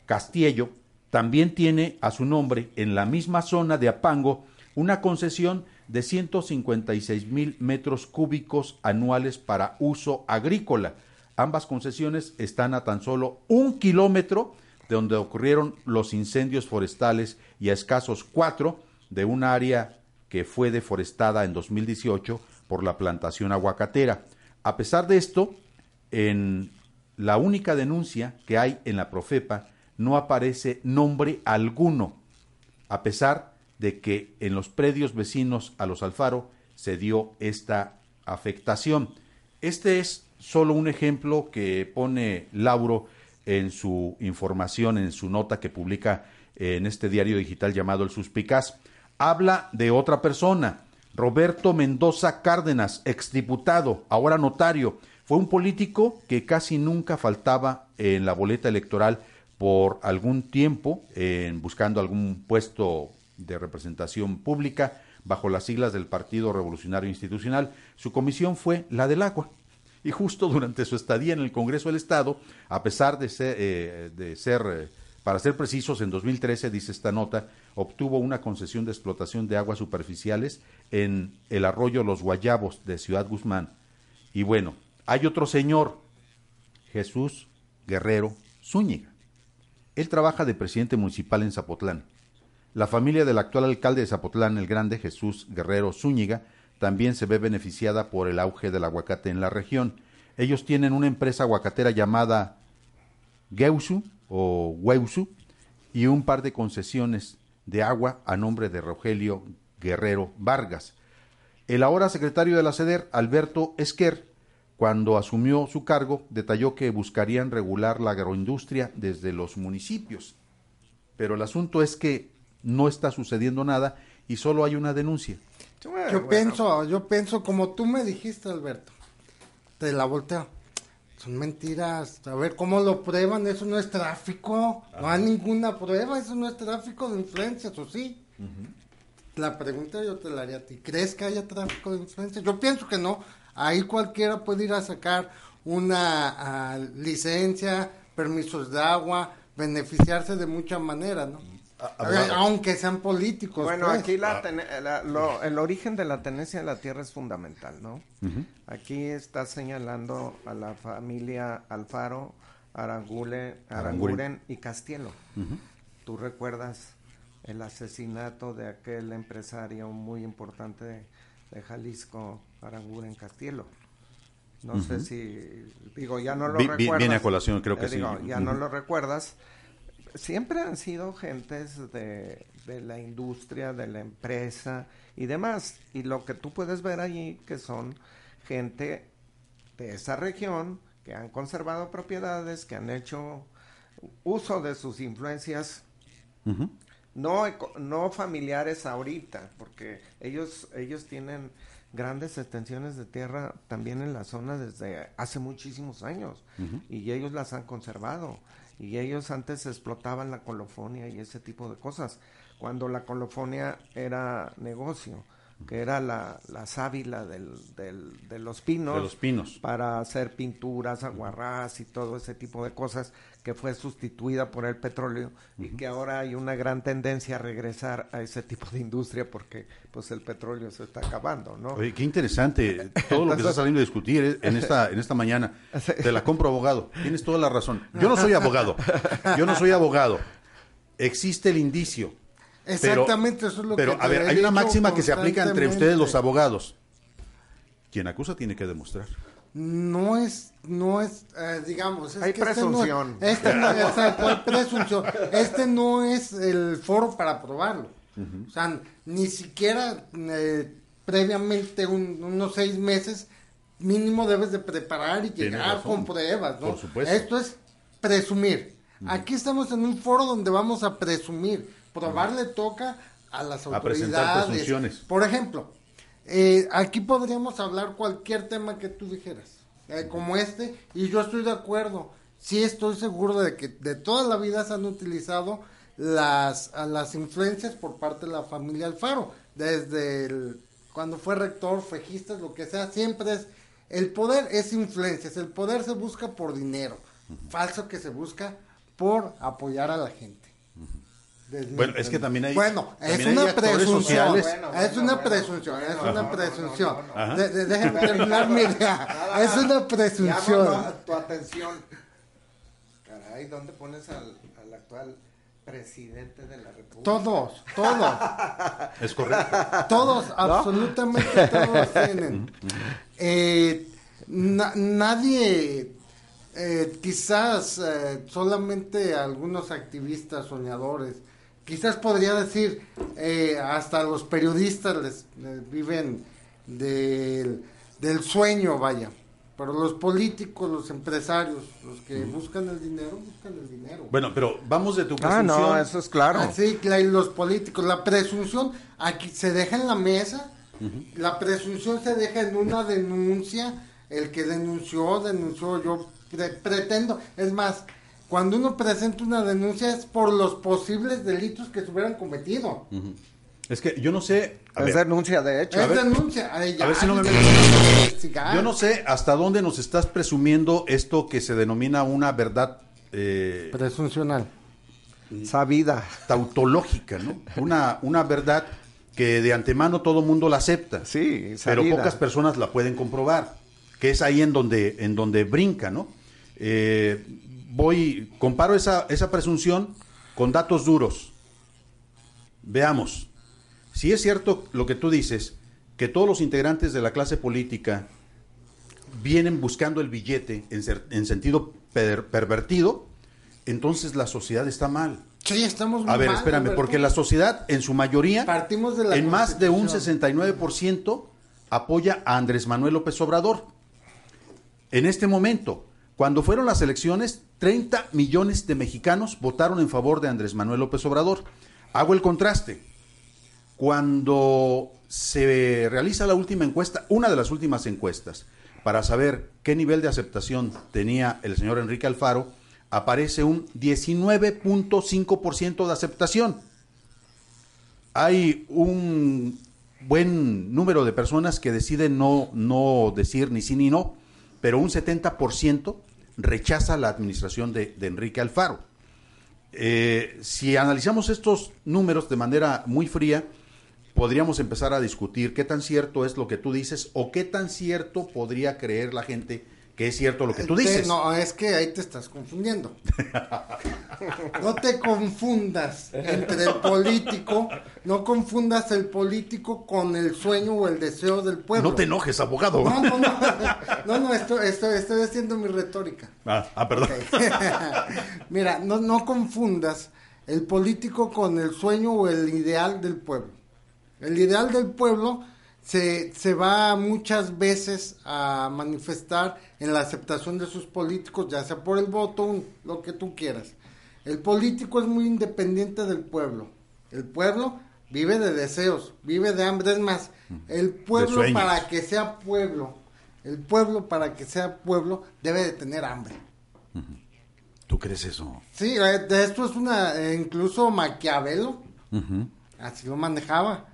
Speaker 2: Castillo, también tiene a su nombre en la misma zona de Apango una concesión de 156 mil metros cúbicos anuales para uso agrícola. Ambas concesiones están a tan solo un kilómetro de donde ocurrieron los incendios forestales y a escasos cuatro de un área que fue deforestada en 2018 por la plantación aguacatera. A pesar de esto, en la única denuncia que hay en la Profepa no aparece nombre alguno, a pesar de que en los predios vecinos a los Alfaro se dio esta afectación. Este es solo un ejemplo que pone Lauro en su información, en su nota que publica en este diario digital llamado El Suspicaz. Habla de otra persona, Roberto Mendoza Cárdenas, exdiputado, ahora notario. Fue un político que casi nunca faltaba en la boleta electoral por algún tiempo, en buscando algún puesto de representación pública bajo las siglas del Partido Revolucionario Institucional. Su comisión fue la del agua y justo durante su estadía en el Congreso del Estado, a pesar de ser, eh, de ser eh, para ser precisos, en 2013, dice esta nota, obtuvo una concesión de explotación de aguas superficiales en el arroyo Los Guayabos de Ciudad Guzmán. Y bueno, hay otro señor, Jesús Guerrero Zúñiga. Él trabaja de presidente municipal en Zapotlán. La familia del actual alcalde de Zapotlán el Grande, Jesús Guerrero Zúñiga, también se ve beneficiada por el auge del aguacate en la región. Ellos tienen una empresa aguacatera llamada Geusu o Weusu y un par de concesiones de agua a nombre de Rogelio Guerrero Vargas. El ahora secretario de la Alberto Esquer, cuando asumió su cargo, detalló que buscarían regular la agroindustria desde los municipios. Pero el asunto es que no está sucediendo nada y solo hay una denuncia
Speaker 4: yo pienso, yo pienso como tú me dijiste, Alberto. Te la volteo. Son mentiras. A ver cómo lo prueban. Eso no es tráfico. No hay ninguna prueba. Eso no es tráfico de influencias, ¿o sí? La pregunta yo te la haría a ti. ¿Crees que haya tráfico de influencias? Yo pienso que no. Ahí cualquiera puede ir a sacar una ah, licencia, permisos de agua, beneficiarse de muchas maneras, ¿no? Aunque sean políticos.
Speaker 3: Bueno, pues. aquí la, el origen de la tenencia de la tierra es fundamental, ¿no? Aquí está señalando a la familia Alfaro, Arangule, Aranguren y Castielo. ¿Tú recuerdas el asesinato de aquel empresario muy importante de, Jalisco, Aranguren Castielo? No sé si, digo, ya no lo recuerdas.
Speaker 2: Viene a colación, creo que eh, sí.
Speaker 3: Ya no lo recuerdas siempre han sido gentes de, de la industria, de la empresa y demás. Y lo que tú puedes ver allí, que son gente de esa región, que han conservado propiedades, que han hecho uso de sus influencias no, no familiares ahorita, porque ellos, ellos tienen grandes extensiones de tierra también en la zona desde hace muchísimos años y ellos las han conservado y ellos antes explotaban la colofonia y ese tipo de cosas cuando la colofonia era negocio que era la, la sábila del, de los pinos.
Speaker 2: De los pinos.
Speaker 3: Para hacer pinturas, aguarrás y todo ese tipo de cosas que fue sustituida por el petróleo y que ahora hay una gran tendencia a regresar a ese tipo de industria porque pues el petróleo se está acabando, ¿no?
Speaker 2: Oye, qué interesante todo lo que está saliendo a discutir en esta, en esta mañana. Te la compro, abogado. Tienes toda la razón. Yo no soy abogado. Yo no soy abogado. Existe el indicio
Speaker 4: Exactamente, eso es lo
Speaker 2: que Pero, a ver, hay una máxima que se aplica entre ustedes los abogados. Quien acusa tiene que demostrar.
Speaker 4: No es, no es, eh, digamos,
Speaker 3: hay presunción.
Speaker 4: Este no, este presunción. Este no es el foro para probarlo. O sea, ni siquiera eh, previamente unos seis meses mínimo debes de preparar y llegar con pruebas, ¿no?
Speaker 2: Por supuesto.
Speaker 4: Esto es presumir. Aquí estamos en un foro donde vamos a presumir probarle toca a las autoridades. Por ejemplo, eh, aquí podríamos hablar cualquier tema que tú dijeras, eh, como este, y yo estoy de acuerdo. Sí estoy seguro de que de toda la vida se han utilizado las, las influencias por parte de la familia Alfaro. Desde el, cuando fue rector, fejistas, lo que sea, siempre es, el poder es influencias, el poder se busca por dinero, falso que se busca por apoyar a la gente.
Speaker 2: Bueno, es que también hay.
Speaker 4: Bueno, es, una presunción, es una presunción. Es una presunción. Déjenme terminar mi idea. Es una presunción.
Speaker 3: tu atención. Caray, ¿dónde pones al, al actual presidente de la República?
Speaker 4: Todos, todos.
Speaker 2: es correcto.
Speaker 4: Todos, absolutamente todos tienen. Eh, nadie eh, quizás eh, solamente algunos activistas soñadores quizás podría decir, eh, hasta los periodistas les, viven del, sueño, vaya. Pero los políticos, los empresarios, los que buscan el dinero, buscan el dinero.
Speaker 2: Bueno, pero vamos de tu presunción. Ah,
Speaker 3: no, eso es claro.
Speaker 4: Ah, sí, los políticos, la presunción aquí se deja en la mesa, la presunción se deja en una denuncia, el que denunció, denunció, yo pretendo, es más, cuando uno presenta una denuncia es por los posibles delitos que se hubieran cometido.
Speaker 2: Es que yo no sé.
Speaker 3: es denuncia, de hecho.
Speaker 4: Es denuncia. a ver
Speaker 2: si no me Yo no sé hasta dónde nos estás presumiendo esto que se denomina una verdad.
Speaker 4: Eh, Presuncional.
Speaker 3: Sabida.
Speaker 2: Tautológica, ¿no? Una, una verdad que de antemano todo mundo la acepta.
Speaker 3: Sí,
Speaker 2: Pero pocas personas la pueden comprobar. Que es ahí en donde, en donde brinca, ¿no? Eh, voy, comparo esa, esa presunción con datos duros. Veamos, si es cierto lo que tú dices, que todos los integrantes de la clase política vienen buscando el billete en, en sentido pervertido, entonces la sociedad está mal.
Speaker 4: Sí, estamos
Speaker 2: A ver, espérame, porque la sociedad en su mayoría,
Speaker 4: Partimos de la
Speaker 2: en más de un 69%, apoya a Andrés Manuel López Obrador. En este momento, cuando fueron las elecciones, 30 millones de mexicanos votaron en favor de Andrés Manuel López Obrador. Hago el contraste. Cuando se realiza la última encuesta, una de las últimas encuestas, para saber qué nivel de aceptación tenía el señor Enrique Alfaro, aparece un 19.5% de aceptación. Hay un buen número de personas que deciden no, no decir ni sí ni no, pero un 70% rechaza la administración de, Enrique Alfaro. Eh, si analizamos estos números de manera muy fría, podríamos empezar a discutir qué tan cierto es lo que tú dices o qué tan cierto podría creer la gente que es cierto lo que tú
Speaker 4: Te-
Speaker 2: dices.
Speaker 4: no, es que ahí te estás confundiendo. No te confundas entre el político, no confundas el político con el sueño o el deseo del pueblo.
Speaker 2: No te enojes, abogado.
Speaker 4: No, no, no, no, no, esto, esto- estoy haciendo mi retórica.
Speaker 2: Ah, ah, perdón.
Speaker 4: Mira, no, no confundas el político con el sueño o el ideal del pueblo. El ideal del pueblo se, se va muchas veces a manifestar en la aceptación de sus políticos, ya sea por el voto, un- lo que tú quieras. El político es muy independiente del pueblo. El pueblo vive de deseos, vive de hambre. Es más, el pueblo para que sea pueblo, el pueblo para que sea pueblo debe de tener hambre.
Speaker 2: ¿Tú crees eso?
Speaker 4: Sí, eh, de esto es una, eh, incluso Maquiavelo, así lo manejaba.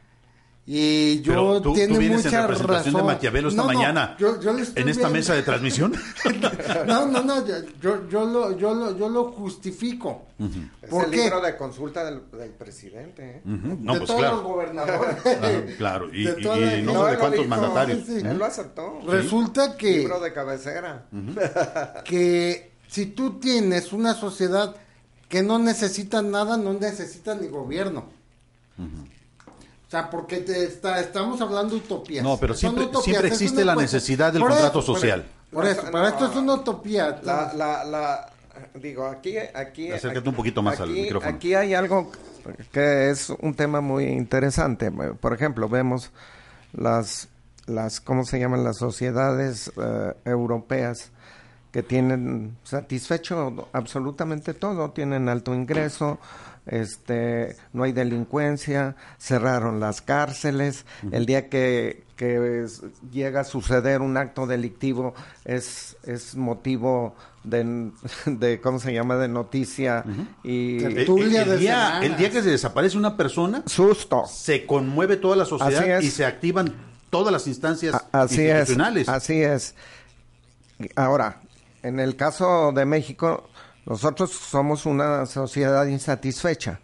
Speaker 4: Y yo
Speaker 2: Pero tú,
Speaker 4: tiene
Speaker 2: tú vienes
Speaker 4: mucha
Speaker 2: en representación
Speaker 4: razón.
Speaker 2: de Maquiavelo esta
Speaker 4: No, no,
Speaker 2: mañana
Speaker 4: yo- yo le estoy
Speaker 2: en esta
Speaker 4: viendo.
Speaker 2: mesa de transmisión.
Speaker 4: No, no, no, yo, yo, yo lo, yo, lo, yo lo justifico.
Speaker 3: Es
Speaker 4: ¿Por
Speaker 3: el
Speaker 4: qué?
Speaker 3: libro de consulta del, del presidente. ¿eh?
Speaker 2: No,
Speaker 4: de
Speaker 2: pues
Speaker 4: todos los gobernadores.
Speaker 2: Claro, y,
Speaker 4: De
Speaker 2: y-
Speaker 4: toda
Speaker 2: y
Speaker 4: la-
Speaker 2: no
Speaker 4: No,
Speaker 2: sé de cuántos
Speaker 3: dijo,
Speaker 2: mandatarios.
Speaker 4: sí, sí.
Speaker 3: Él lo aceptó.
Speaker 4: Resulta que,
Speaker 3: Libro de cabecera.
Speaker 4: que si tú tienes una sociedad que no necesita nada, no necesita ni gobierno. O sea, porque te está, estamos hablando de utopías.
Speaker 2: No, pero siempre-
Speaker 4: utopías,
Speaker 2: siempre existe la
Speaker 4: cuestión-
Speaker 2: necesidad del
Speaker 4: Por
Speaker 2: contrato
Speaker 4: eso, por
Speaker 2: social.
Speaker 4: eso, Por eso, pero esto es una utopía.
Speaker 3: La, la, la, digo, aquí, aquí.
Speaker 2: Acércate
Speaker 3: aquí-
Speaker 2: un poquito más al micrófono.
Speaker 3: Aquí hay algo que es un tema muy interesante. Por ejemplo, vemos las, las ¿cómo se llaman? Las sociedades eh, europeas que tienen satisfecho absolutamente todo, tienen alto ingreso, este, no hay delincuencia, cerraron las cárceles, el día que, que es- llega a suceder un acto delictivo es, es motivo de, de, ¿cómo se llama?, de noticia y
Speaker 2: El, el-
Speaker 4: Tertulia
Speaker 2: el
Speaker 4: de
Speaker 2: día, el día que se desaparece una persona,
Speaker 3: susto.
Speaker 2: se conmueve toda la sociedad y se activan todas las instancias
Speaker 3: A- Así es,
Speaker 2: institucionales.
Speaker 3: así es. Ahora, en el caso de México, nosotros somos una sociedad insatisfecha,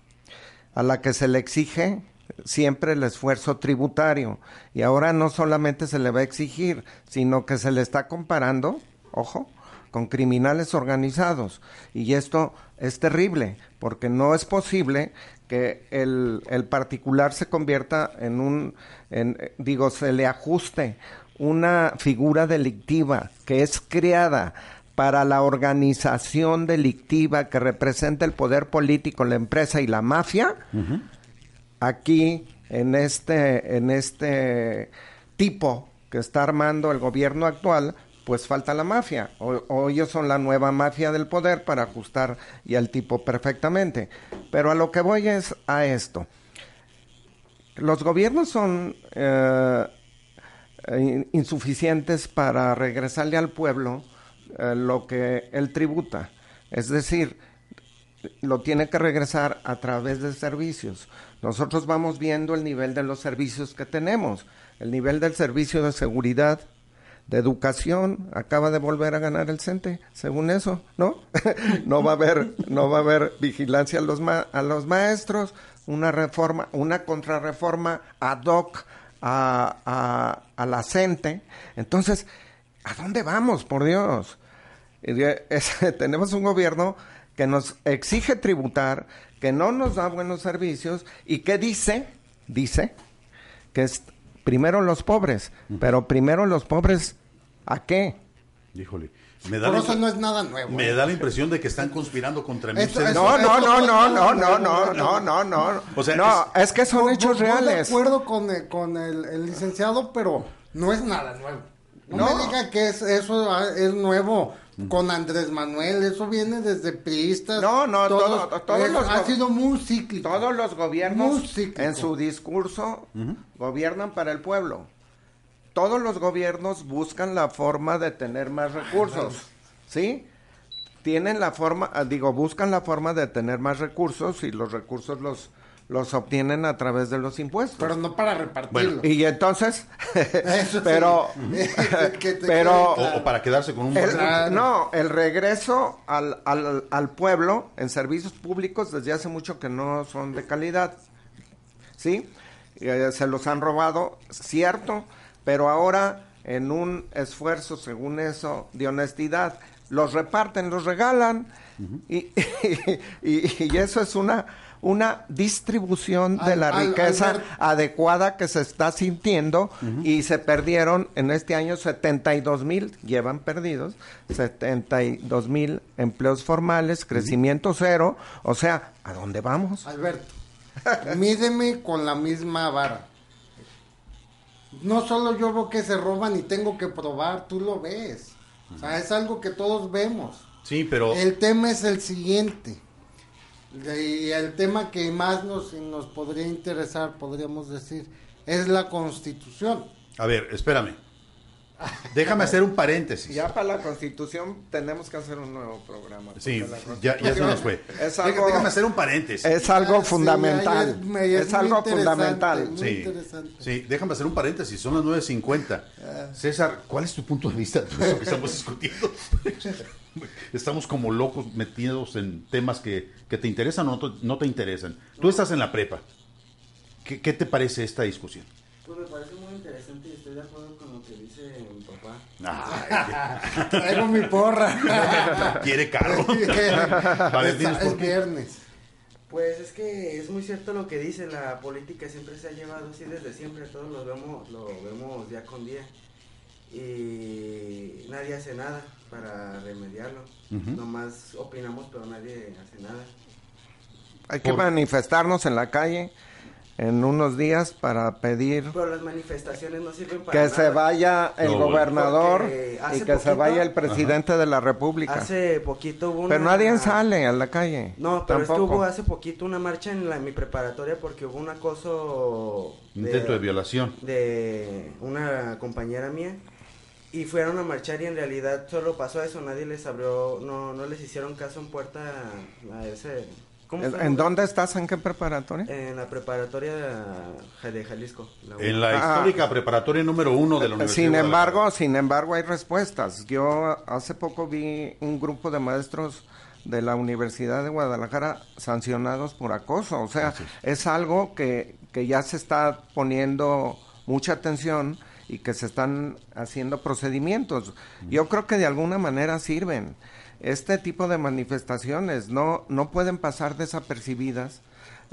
Speaker 3: a la que se le exige siempre el esfuerzo tributario. Y ahora no solamente se le va a exigir, sino que se le está comparando, ojo, con criminales organizados. Y esto es terrible, porque no es posible que el, el particular se convierta en un, en, digo, se le ajuste una figura delictiva que es creada para la organización delictiva que representa el poder político, la empresa y la mafia, aquí en este, en este tipo que está armando el gobierno actual, pues falta la mafia. O, o ellos son la nueva mafia del poder para ajustar y al tipo perfectamente. Pero a lo que voy es a esto. Los gobiernos son eh, eh, insuficientes para regresarle al pueblo eh, lo que él tributa. Es decir, lo tiene que regresar a través de servicios. Nosotros vamos viendo el nivel de los servicios que tenemos. El nivel del servicio de seguridad, de educación, acaba de volver a ganar el CENTE, según eso, ¿no? no va a haber, no va a haber vigilancia a los ma- a los maestros, una reforma, una contrarreforma ad hoc a, a, a la CENTE. Entonces, ¿a dónde vamos, por Dios? Y de- es- tenemos un gobierno que nos exige tributar, que no nos da buenos servicios y que dice, dice, que es primero los pobres, pero primero los pobres, ¿a qué?
Speaker 2: Híjole, me da,
Speaker 4: Por
Speaker 2: la,
Speaker 4: eso no es nada nuevo.
Speaker 2: me da la impresión de que están conspirando contra mí.
Speaker 4: Esto-
Speaker 2: ustedes.
Speaker 4: esto-
Speaker 3: No, no, no, no, no, no,
Speaker 4: no,
Speaker 3: no, no, no, no.
Speaker 2: O sea,
Speaker 3: no, es que son
Speaker 4: Voy-
Speaker 3: hechos
Speaker 4: voy
Speaker 3: reales.
Speaker 4: de acuerdo con, el, con el, el licenciado, pero no es nada nuevo. No,
Speaker 3: No.
Speaker 4: me diga que es, eso ah, es nuevo con Andrés Manuel, eso viene desde priistas.
Speaker 3: No, no,
Speaker 4: todos,
Speaker 3: todo- todos
Speaker 4: es-
Speaker 3: los
Speaker 4: ha sido muy cíclico.
Speaker 3: Todos los gobiernos en su discurso gobiernan para el pueblo. Todos los gobiernos buscan la forma de tener más recursos, ¿sí? Tienen la forma, ah, digo, buscan la forma de tener más recursos y los recursos los los obtienen a través de los impuestos.
Speaker 4: Pero no para repartirlo.
Speaker 3: y entonces,
Speaker 4: Eso
Speaker 3: pero, pero
Speaker 2: O, o para quedarse con un
Speaker 3: el-
Speaker 4: Claro.
Speaker 3: no, el regreso al, al, al pueblo en servicios públicos desde hace mucho que no son de calidad. ¿Sí? Eh, se los han robado, cierto, pero ahora en un esfuerzo, según eso, de honestidad. Los reparten, los regalan y, y, eso es una, una distribución de la riqueza adecuada que se está sintiendo y se perdieron en este año 72 mil, llevan perdidos, 72 mil empleos formales, crecimiento cero, o sea, ¿a dónde vamos?
Speaker 4: Alberto, mídeme con la misma vara. No solo yo veo que se roban y tengo que probar, tú lo ves. O sea, es algo que todos vemos.
Speaker 2: Sí, pero...
Speaker 4: El tema es el siguiente. Y el tema que más nos, nos podría interesar, podríamos decir, es la constitución.
Speaker 2: A ver, espérame. Déjame hacer un paréntesis.
Speaker 3: Ya para la constitución tenemos que hacer un nuevo programa.
Speaker 2: Sí, ya, ya se nos fue. Déjame hacer un paréntesis.
Speaker 3: Es algo fundamental. es, algo fundamental.
Speaker 2: Sí, sí, déjame hacer un paréntesis. Son las 9.50. Ah. César, ¿cuál es tu punto de vista de eso que estamos discutiendo? estamos como locos metidos en temas que, te interesan o no te, interesan. Tú estás en la prepa. ¿Qué, ¿Qué te parece esta discusión?
Speaker 5: Pues me parece muy interesante y estoy de acuerdo con lo que dice mi papá.
Speaker 4: Ay, traigo mi porra.
Speaker 2: Quiere carro.
Speaker 4: es, viernes.
Speaker 5: Pues es que es muy cierto lo que dice, la política siempre se ha llevado así desde siempre, todos lo vemos, lo vemos día con día y nadie hace nada para remediarlo. Nomás opinamos, pero nadie hace nada.
Speaker 3: Hay que manifestarnos en la calle en unos días para pedir
Speaker 5: pero las manifestaciones no sirven para
Speaker 3: que se vaya el gobernador y que se vaya el presidente de la república.
Speaker 5: Hace poquito hubo una...
Speaker 3: pero nadie sale a la calle
Speaker 5: no pero es que hubo hace poquito una marcha en, la, mi preparatoria porque hubo un acoso
Speaker 2: intento de violación.
Speaker 5: de una compañera mía y fueron a marchar y en realidad solo pasó eso, nadie les abrió, no, no les hicieron caso en puerta a ese...
Speaker 3: ¿En, dónde estás? ¿En qué preparatoria?
Speaker 5: En la preparatoria de Jalisco.
Speaker 2: en la ah. histórica preparatoria número uno de la Universidad.
Speaker 3: Sin embargo, sin embargo hay respuestas. Yo hace poco vi un grupo de maestros de la Universidad de Guadalajara sancionados por acoso. O sea, es algo que, que ya se está poniendo mucha atención y que se están haciendo procedimientos. Yo creo que de alguna manera sirven. Este tipo de manifestaciones no, no pueden pasar desapercibidas,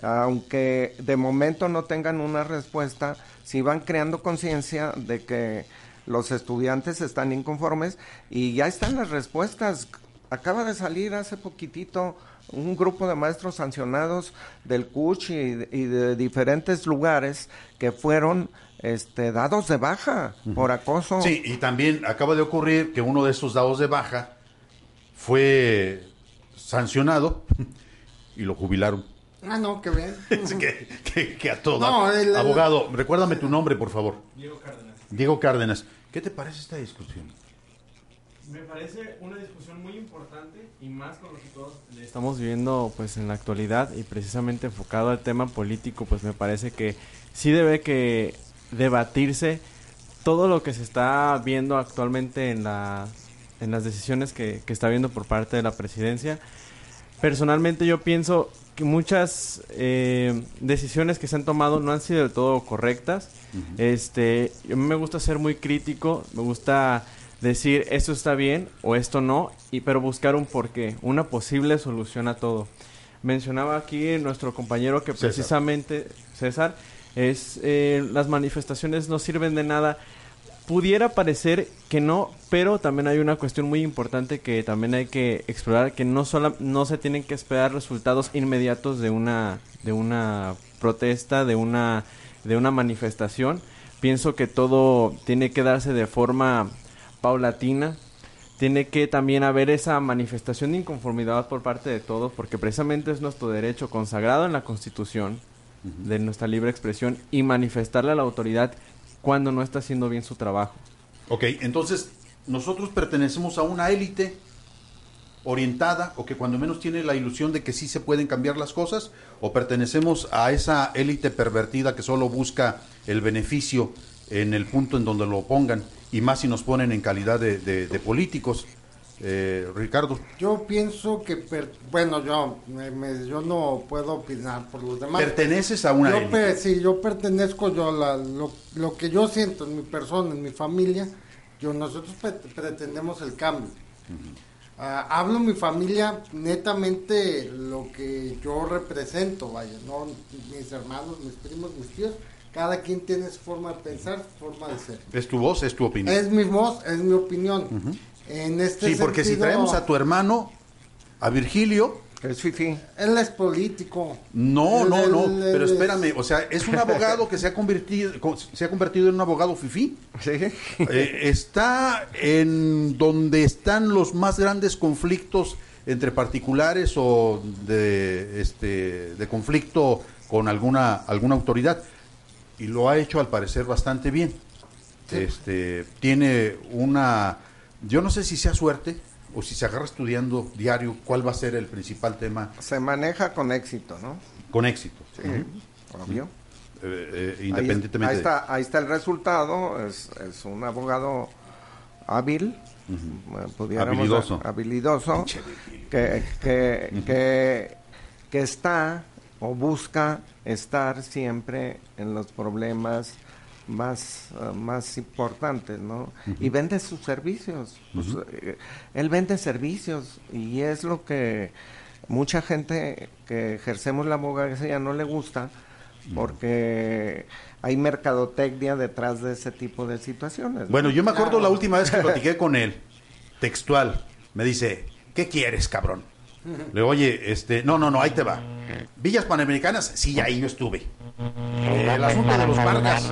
Speaker 3: aunque de momento no tengan una respuesta, si van creando conciencia de que los estudiantes están inconformes y ya están las respuestas. Acaba de salir hace poquitito un grupo de maestros sancionados del CUCH y, y de diferentes lugares que fueron este, dados de baja por acoso.
Speaker 2: Sí, y también acaba de ocurrir que uno de esos dados de baja fue sancionado y lo jubilaron.
Speaker 4: Ah, no, qué bien.
Speaker 2: que, a todo. Abogado, recuérdame tu nombre, por favor.
Speaker 6: Diego Cárdenas.
Speaker 2: Diego Cárdenas. ¿Qué te parece esta discusión?
Speaker 6: Me parece una discusión muy importante y más con lo que todos estamos viviendo pues en la actualidad y precisamente enfocado al tema político, pues me parece que sí debe que debatirse todo lo que se está viendo actualmente en, la, en las decisiones que, está viendo por parte de la presidencia. Personalmente yo pienso que muchas eh, decisiones que se han tomado no han sido del todo correctas. Este, a mí me gusta ser muy crítico, me gusta decir esto está bien o esto no, y pero buscar un porqué, una posible solución a todo. Mencionaba aquí nuestro compañero que precisamente César es eh, las manifestaciones no sirven de nada. Pudiera parecer que no, pero también hay una cuestión muy importante que también hay que explorar, que no solo, no se tienen que esperar resultados inmediatos de una de una protesta, de una de una manifestación. Pienso que todo tiene que darse de forma paulatina, tiene que también haber esa manifestación de inconformidad por parte de todos, porque precisamente es nuestro derecho consagrado en la Constitución de nuestra libre expresión y manifestarle a la autoridad cuando no está haciendo bien su trabajo.
Speaker 2: Ok, entonces nosotros pertenecemos a una élite orientada o que cuando menos tiene la ilusión de que sí se pueden cambiar las cosas o pertenecemos a esa élite pervertida que solo busca el beneficio en el punto en donde lo pongan y más si nos ponen en calidad de políticos. Eh, Ricardo.
Speaker 4: Yo pienso que, bueno, yo, yo no puedo opinar por los demás.
Speaker 2: ¿Perteneces a una
Speaker 4: yo Sí, yo pertenezco, yo lo, lo, que yo siento en mi persona, en mi familia, Yo, nosotros pretendemos el cambio. Ah, hablo mi familia netamente lo que yo represento, vaya, no mis hermanos, mis primos, mis tíos, cada quien tiene su forma de pensar, su forma de ser.
Speaker 2: Es tu voz, es tu opinión.
Speaker 4: Es mi voz, es mi opinión. En este
Speaker 2: sí, porque si traemos a tu hermano, a Virgilio,
Speaker 3: es fifi.
Speaker 4: Él es político.
Speaker 2: No, no, no. pero espérame, o sea, es un abogado que se ha convertido, se ha convertido en un abogado fifi.
Speaker 3: Sí.
Speaker 2: Eh, está en donde están los más grandes conflictos entre particulares o de este de conflicto con alguna alguna autoridad y lo ha hecho al parecer bastante bien. Este tiene una yo no sé si sea suerte, o si se agarra estudiando diario, ¿cuál va a ser el principal tema?
Speaker 3: Se maneja con éxito, ¿no?
Speaker 2: Con éxito.
Speaker 3: Sí, obvio.
Speaker 2: Eh, eh, independientemente.
Speaker 3: Ahí, está, ahí está el resultado, es, es un abogado hábil,
Speaker 2: habilidoso,
Speaker 3: habilidoso que, que, que, que está o busca estar siempre en los problemas más, ah, más importantes, ¿no? Y vende sus servicios. Pues, eh, él vende servicios y es lo que mucha gente que ejercemos la abogacía no le gusta porque hay mercadotecnia detrás de ese tipo de situaciones.
Speaker 2: Bueno, yo me acuerdo la última vez que platiqué con él, textual, me dice, ¿qué quieres, cabrón? Le oye, este, no, no, no, ahí te va. Villas Panamericanas, sí, ahí yo estuve. El asunto de los Vargas,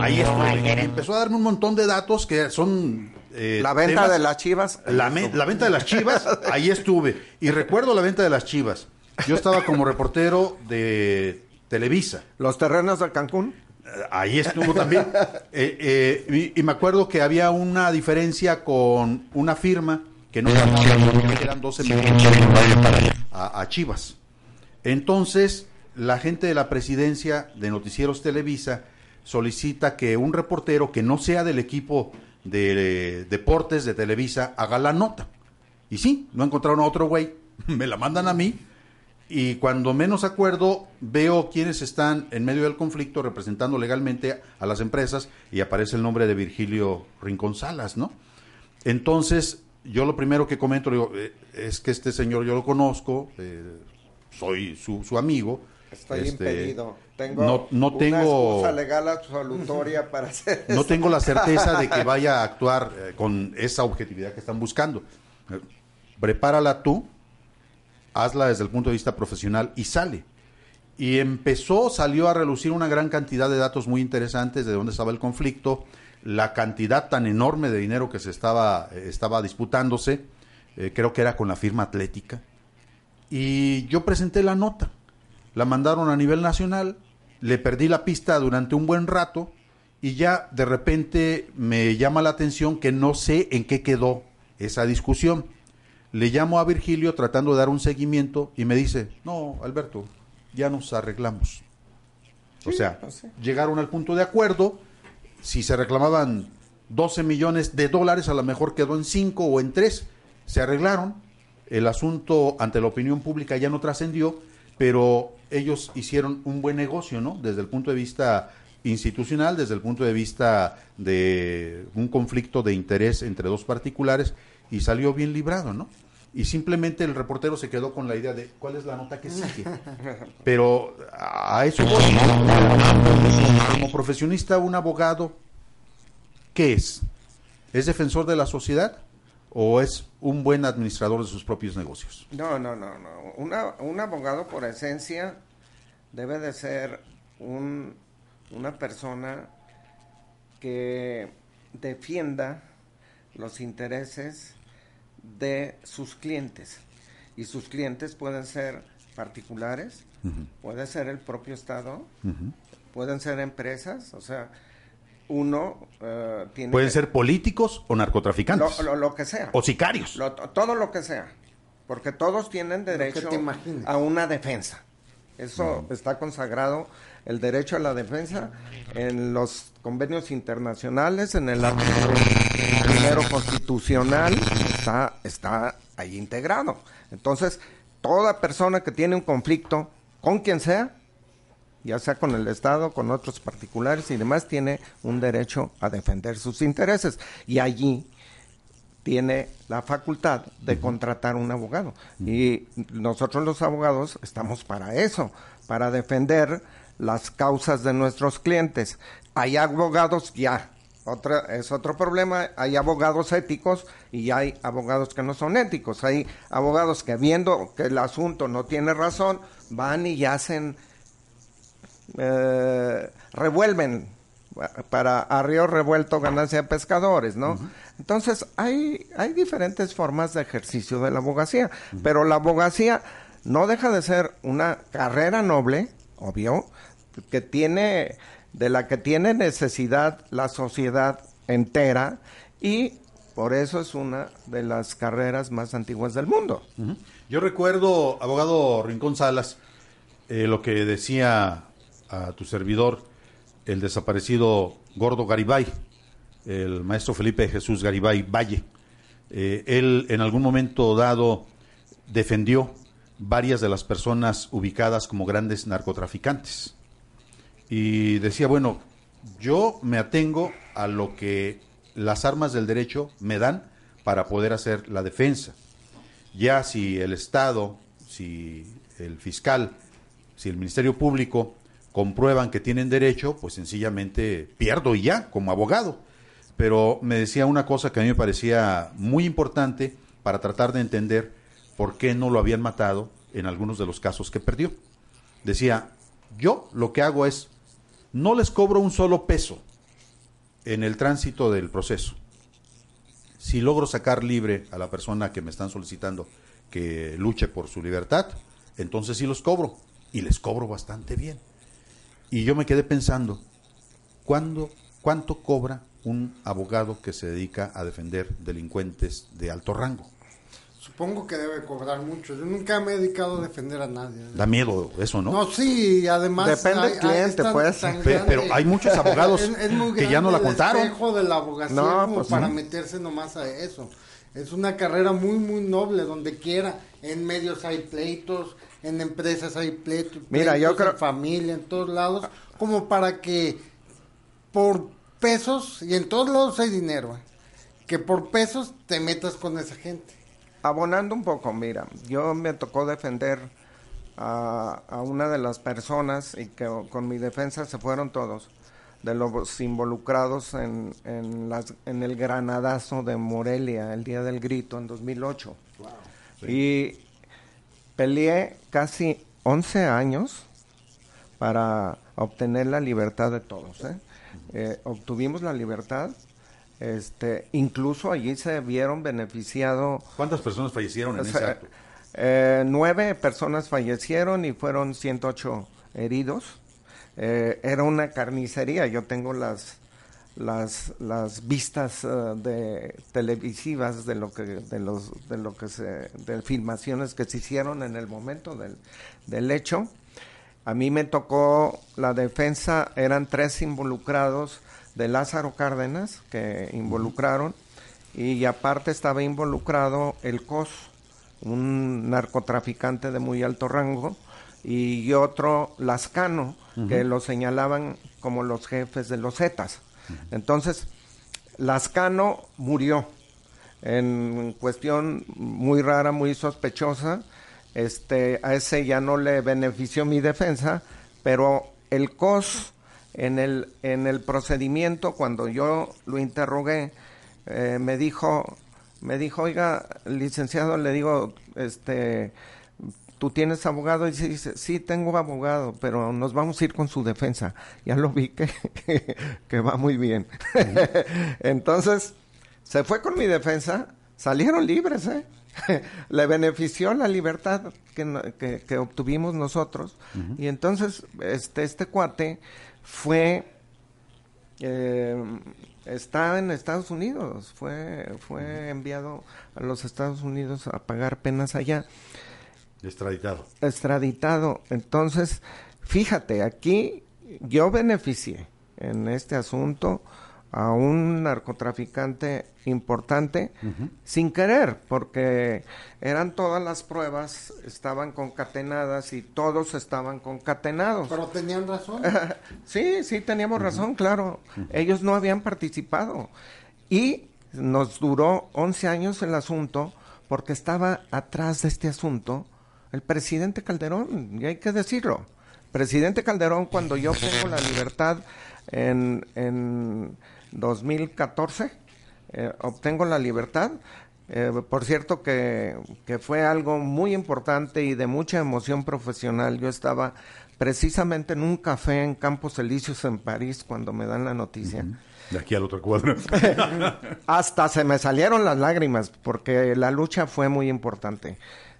Speaker 2: ahí estuve. empezó a darme un montón de datos que son...
Speaker 3: Eh, la venta de las chivas.
Speaker 2: La, la venta de las chivas, ahí estuve. Y recuerdo la venta de las chivas. Yo estaba como reportero de Televisa.
Speaker 3: ¿Los terrenos de Cancún?
Speaker 2: Eh, ahí estuvo también. Eh, y, y, me acuerdo que había una diferencia con una firma que no eran 12 millones a, a Chivas. Entonces, la gente de la presidencia de Noticieros Televisa solicita que un reportero que no sea del equipo de deportes de Televisa haga la nota. Y sí, no encontraron a otro güey, me la mandan a mí y cuando menos acuerdo veo quiénes están en medio del conflicto representando legalmente a las empresas y aparece el nombre de Virgilio Rincón Salas, ¿no? Entonces yo lo primero que comento eh, es que este señor yo lo conozco, eh, soy su, su amigo.
Speaker 3: Estoy este, impedido. Tengo no, tengo, una legal absolutoria para hacer
Speaker 2: No tengo la certeza de que vaya a actuar eh, con esa objetividad que están buscando. prepárala tú, hazla desde el punto de vista profesional y sale. Y empezó, salió a relucir una gran cantidad de datos muy interesantes de dónde estaba el conflicto, la cantidad tan enorme de dinero que se estaba, eh, estaba disputándose, eh, creo que era con la firma atlética, y yo presenté la nota, la mandaron a nivel nacional, le perdí la pista durante un buen rato, y ya de repente me llama la atención que no sé en qué quedó esa discusión. Le llamo a Virgilio tratando de dar un seguimiento y me dice, no, Alberto, ya nos arreglamos. o sea, llegaron al punto de acuerdo, si se reclamaban 12 millones de dólares, a lo mejor quedó en 5 o en 3. Se arreglaron. El asunto ante la opinión pública ya no trascendió, pero ellos hicieron un buen negocio, ¿no? Desde el punto de vista institucional, desde el punto de vista de un conflicto de interés entre dos particulares y salió bien librado, ¿no? Y simplemente el reportero se quedó con la idea de cuál es la nota que sigue. Pero a eso voy. Como profesionista, un abogado, ¿qué es? ¿Es defensor de la sociedad o es un buen administrador de sus propios negocios?
Speaker 3: No, no, no, no. un abogado por esencia debe de ser un, una persona que defienda los intereses de sus clientes. Y sus clientes pueden ser particulares, puede ser el propio Estado, pueden ser empresas, o sea, uno uh, tiene...
Speaker 2: Pueden ser políticos o narcotraficantes.
Speaker 3: Lo, que sea.
Speaker 2: O sicarios.
Speaker 3: todo lo que sea. Porque todos tienen derecho a una defensa. Eso está consagrado, el derecho a la defensa, en los convenios internacionales, en el artículo primero constitucional, está, está ahí integrado. Entonces, toda persona que tiene un conflicto, con quien sea, ya sea con el Estado, con otros particulares y demás, tiene un derecho a defender sus intereses. Y allí tiene la facultad de contratar un abogado. Y nosotros los abogados estamos para eso, para defender las causas de nuestros clientes. Hay abogados ya, otra, es otro problema, hay abogados éticos y hay abogados que no son éticos. Hay abogados que viendo que el asunto no tiene razón, van y hacen, eh, revuelven para a río revuelto ganancia de pescadores, ¿no? Entonces, hay, hay diferentes formas de ejercicio de la abogacía, pero la abogacía no deja de ser una carrera noble, obvio, que tiene, de la que tiene necesidad la sociedad entera y por eso es una de las carreras más antiguas del mundo.
Speaker 2: Yo recuerdo, abogado Rincón Salas, eh, lo que decía a tu servidor el desaparecido Gordo Garibay, el maestro Felipe Jesús Garibay Valle. Eh, él en algún momento dado defendió varias de las personas ubicadas como grandes narcotraficantes. Y decía, bueno, yo me atengo a lo que las armas del derecho me dan para poder hacer la defensa. Ya si el Estado, si el fiscal, si el Ministerio Público comprueban que tienen derecho, pues sencillamente pierdo y ya, como abogado. Pero me decía una cosa que a mí me parecía muy importante para tratar de entender por qué no lo habían matado en algunos de los casos que perdió. Decía, yo lo que hago es, no les cobro un solo peso en el tránsito del proceso. Si logro sacar libre a la persona que me están solicitando que luche por su libertad, entonces sí los cobro. Y les cobro bastante bien. Y yo me quedé pensando, ¿cuándo, ¿cuánto cobra un abogado que se dedica a defender delincuentes de alto rango?
Speaker 4: Supongo que debe cobrar mucho. Yo nunca me he dedicado a defender a nadie.
Speaker 2: Da miedo eso, ¿no?
Speaker 4: No, sí, además...
Speaker 3: Depende del cliente, pues.
Speaker 2: Pero, hay muchos abogados que ya no la contaron.
Speaker 4: Es de la abogacía
Speaker 3: no, pues,
Speaker 4: para meterse nomás a eso. Es una carrera muy, muy noble, donde quiera. En medios hay pleitos, en empresas hay pleitos,
Speaker 3: Mira, yo creo...
Speaker 4: en familia, en todos lados, como para que por pesos, y en todos lados hay dinero, ¿eh? que por pesos te metas con esa gente.
Speaker 3: Abonando un poco, mira, yo me tocó defender a, a una de las personas y que con mi defensa se fueron todos de los involucrados en, en, las, en el granadazo de Morelia, el día del grito en 2008. Y peleé casi 11 años para obtener la libertad de todos. ¿eh? Eh, obtuvimos la libertad. Este, incluso allí se vieron beneficiado.
Speaker 2: ¿Cuántas personas fallecieron en ese acto?
Speaker 3: Eh, nueve personas fallecieron y fueron 108 heridos. era una carnicería. Yo tengo las las, las vistas de televisivas de lo que de los de lo que se de filmaciones que se hicieron en el momento del, del hecho a mí me tocó la defensa, eran tres involucrados de Lázaro Cárdenas que involucraron y aparte estaba involucrado el COS, un narcotraficante de muy alto rango, y otro Lascano, que lo señalaban como los jefes de los Zetas. Entonces, Lascano murió en cuestión muy rara, muy sospechosa, este, a ese ya no le benefició mi defensa, pero el COS en el, en el procedimiento, cuando yo lo interrogué, eh, me dijo, me dijo, oiga, licenciado, le digo, este, ¿tú tienes abogado? Y dice, sí, tengo abogado, pero nos vamos a ir con su defensa. Ya lo vi que, que va muy bien. Entonces, se fue con mi defensa, salieron libres, ¿eh? le benefició la libertad que, que, obtuvimos nosotros. Y entonces, este, este cuate fue, eh, está en Estados Unidos, fue, fue enviado a los Estados Unidos a pagar penas allá.
Speaker 2: Extraditado.
Speaker 3: Extraditado. Entonces, fíjate, aquí yo beneficié en este asunto a un narcotraficante importante sin querer, porque eran todas las pruebas, estaban concatenadas y todos estaban concatenados.
Speaker 4: Pero tenían razón.
Speaker 3: sí, sí, teníamos razón, claro. Ellos no habían participado. Y nos duró 11 años el asunto, porque estaba atrás de este asunto el presidente Calderón, y hay que decirlo. Presidente Calderón, cuando yo tengo la libertad en, en 2014, eh, obtengo la libertad. Eh, por cierto que, que, fue algo muy importante y de mucha emoción profesional. Yo estaba precisamente en un café en Campos Elíseos en París cuando me dan la noticia.
Speaker 2: De aquí al otro cuadro.
Speaker 3: Hasta se me salieron las lágrimas porque la lucha fue muy importante.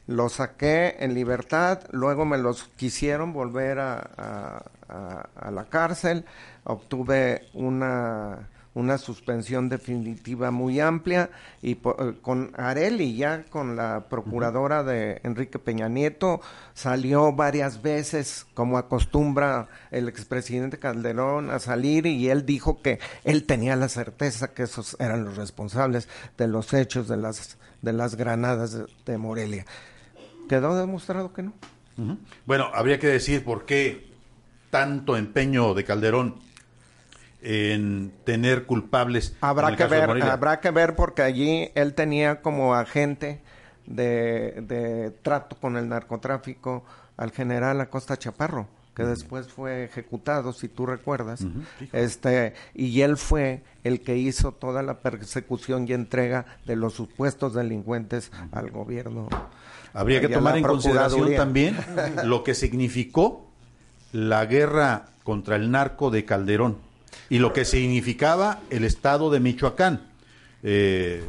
Speaker 3: Lo saqué en libertad, luego me los quisieron volver a, a la cárcel, obtuve una una suspensión definitiva muy amplia y eh, con Areli ya con la procuradora de Enrique Peña Nieto salió varias veces como acostumbra el expresidente Calderón a salir y él dijo que él tenía la certeza que esos eran los responsables de los hechos de las de las granadas de, Morelia. Quedó demostrado que no.
Speaker 2: Bueno, habría que decir por qué tanto empeño de Calderón en tener culpables.
Speaker 3: Habrá que ver, habrá que ver porque allí él tenía como agente de, trato con el narcotráfico al general Acosta Chaparro, que después fue ejecutado, si tú recuerdas. Este, y él fue el que hizo toda la persecución y entrega de los supuestos delincuentes al gobierno.
Speaker 2: Habría que tomar en consideración también lo que significó la guerra contra el narco de Calderón y lo que significaba el estado de Michoacán. Eh,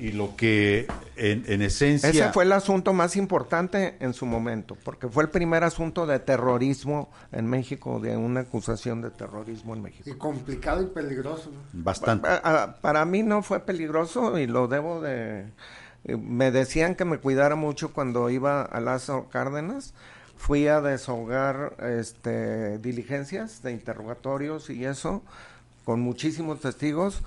Speaker 2: y lo que en, esencia...
Speaker 3: Ese fue el asunto más importante en su momento, porque fue el primer asunto de terrorismo en México, de una acusación de terrorismo en México.
Speaker 4: Y complicado y peligroso.
Speaker 2: Bastante.
Speaker 3: Para, mí no fue peligroso y lo debo de... Eh, me decían que me cuidara mucho cuando iba a Lázaro Cárdenas, fui a desahogar este, diligencias de interrogatorios y eso con muchísimos testigos,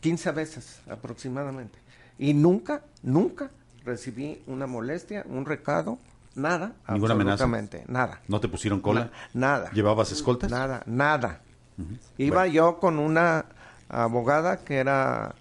Speaker 3: 15 em, veces aproximadamente. Y nunca, nunca recibí una molestia, un recado, nada.
Speaker 2: ¿Ninguna amenaza?
Speaker 3: nada.
Speaker 2: ¿No te pusieron cola?
Speaker 3: nada.
Speaker 2: ¿Llevabas escoltas?
Speaker 3: Nada, nada. Iba yo con una abogada que era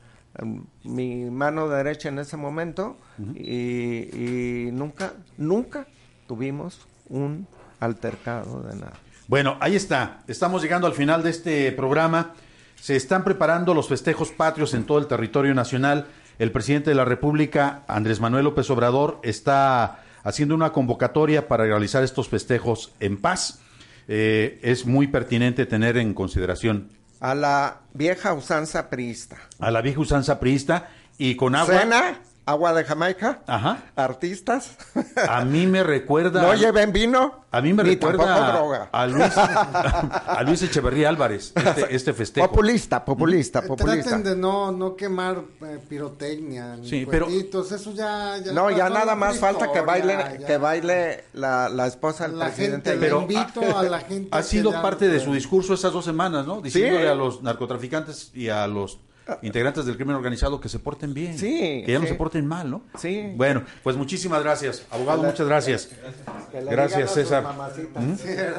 Speaker 3: mi mano derecha en ese momento y, y nunca, nunca tuvimos un altercado de nada.
Speaker 2: Bueno, ahí está. Estamos llegando al final de este programa. Se están preparando los festejos patrios en todo el territorio nacional. El presidente de la República, Andrés Manuel López Obrador, está haciendo una convocatoria para realizar estos festejos en paz. Eh, es muy pertinente tener en consideración.
Speaker 3: A la vieja usanza priista.
Speaker 2: A la vieja usanza priista y con agua.
Speaker 3: ¿Cena? Agua de Jamaica, Ajá. artistas.
Speaker 2: A mí me recuerda.
Speaker 3: No lleven vino.
Speaker 2: A mí me recuerda A, Luis, a Luis Echeverría Álvarez, este, este, festejo.
Speaker 3: Populista, populista, eh, populista.
Speaker 4: Traten de no, no quemar eh, pirotecnia,
Speaker 2: sí, pero
Speaker 4: eso ya, ya
Speaker 3: No, ya nada más falta que baile, que baile la, la esposa del
Speaker 4: la
Speaker 3: presidente.
Speaker 4: Gente, pero invito a, la gente
Speaker 2: ha sido parte de su discurso esas dos semanas, ¿no? Diciéndole a los narcotraficantes y a los integrantes del crimen organizado que se porten bien.
Speaker 3: Sí.
Speaker 2: Que ya no se porten mal, ¿no?
Speaker 3: Sí.
Speaker 2: Bueno, pues muchísimas gracias. Abogado, muchas gracias. Gracias, César. ¿Mm?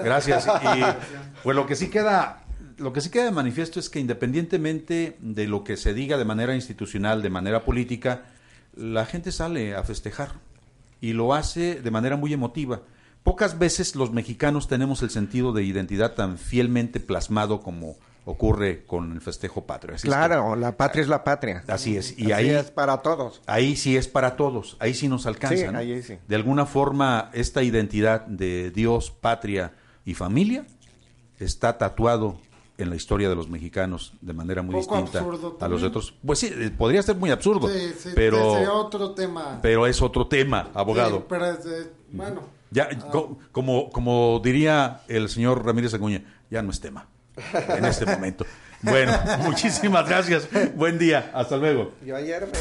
Speaker 2: Gracias. Y pues lo que sí queda lo que sí queda de manifiesto es que independientemente de lo que se diga de manera institucional, de manera política, la gente sale a festejar y lo hace de manera muy emotiva. Pocas veces los mexicanos tenemos el sentido de identidad tan fielmente plasmado como ocurre con el festejo patrio.
Speaker 3: claro, la patria es la patria.
Speaker 2: Así es. Y ahí es
Speaker 3: para todos.
Speaker 2: Ahí sí es para todos. Ahí sí nos alcanza. De alguna forma, esta identidad de Dios, patria y familia está tatuado en la historia de los mexicanos de manera muy distinta a los otros. Pues sí, eh, podría ser muy absurdo, pero
Speaker 4: otro tema.
Speaker 2: Pero es otro tema, abogado.
Speaker 4: pero bueno.
Speaker 2: Ya, ah. como, como diría el señor Ramírez Acuña, ya no es tema en este momento. Bueno, muchísimas gracias. Buen día. Hasta luego.
Speaker 3: Yo ayer me...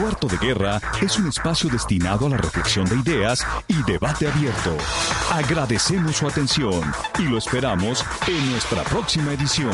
Speaker 1: Puerto de Guerra es un espacio destinado a la reflexión de ideas y debate abierto. Agradecemos su atención y lo esperamos en nuestra próxima edición.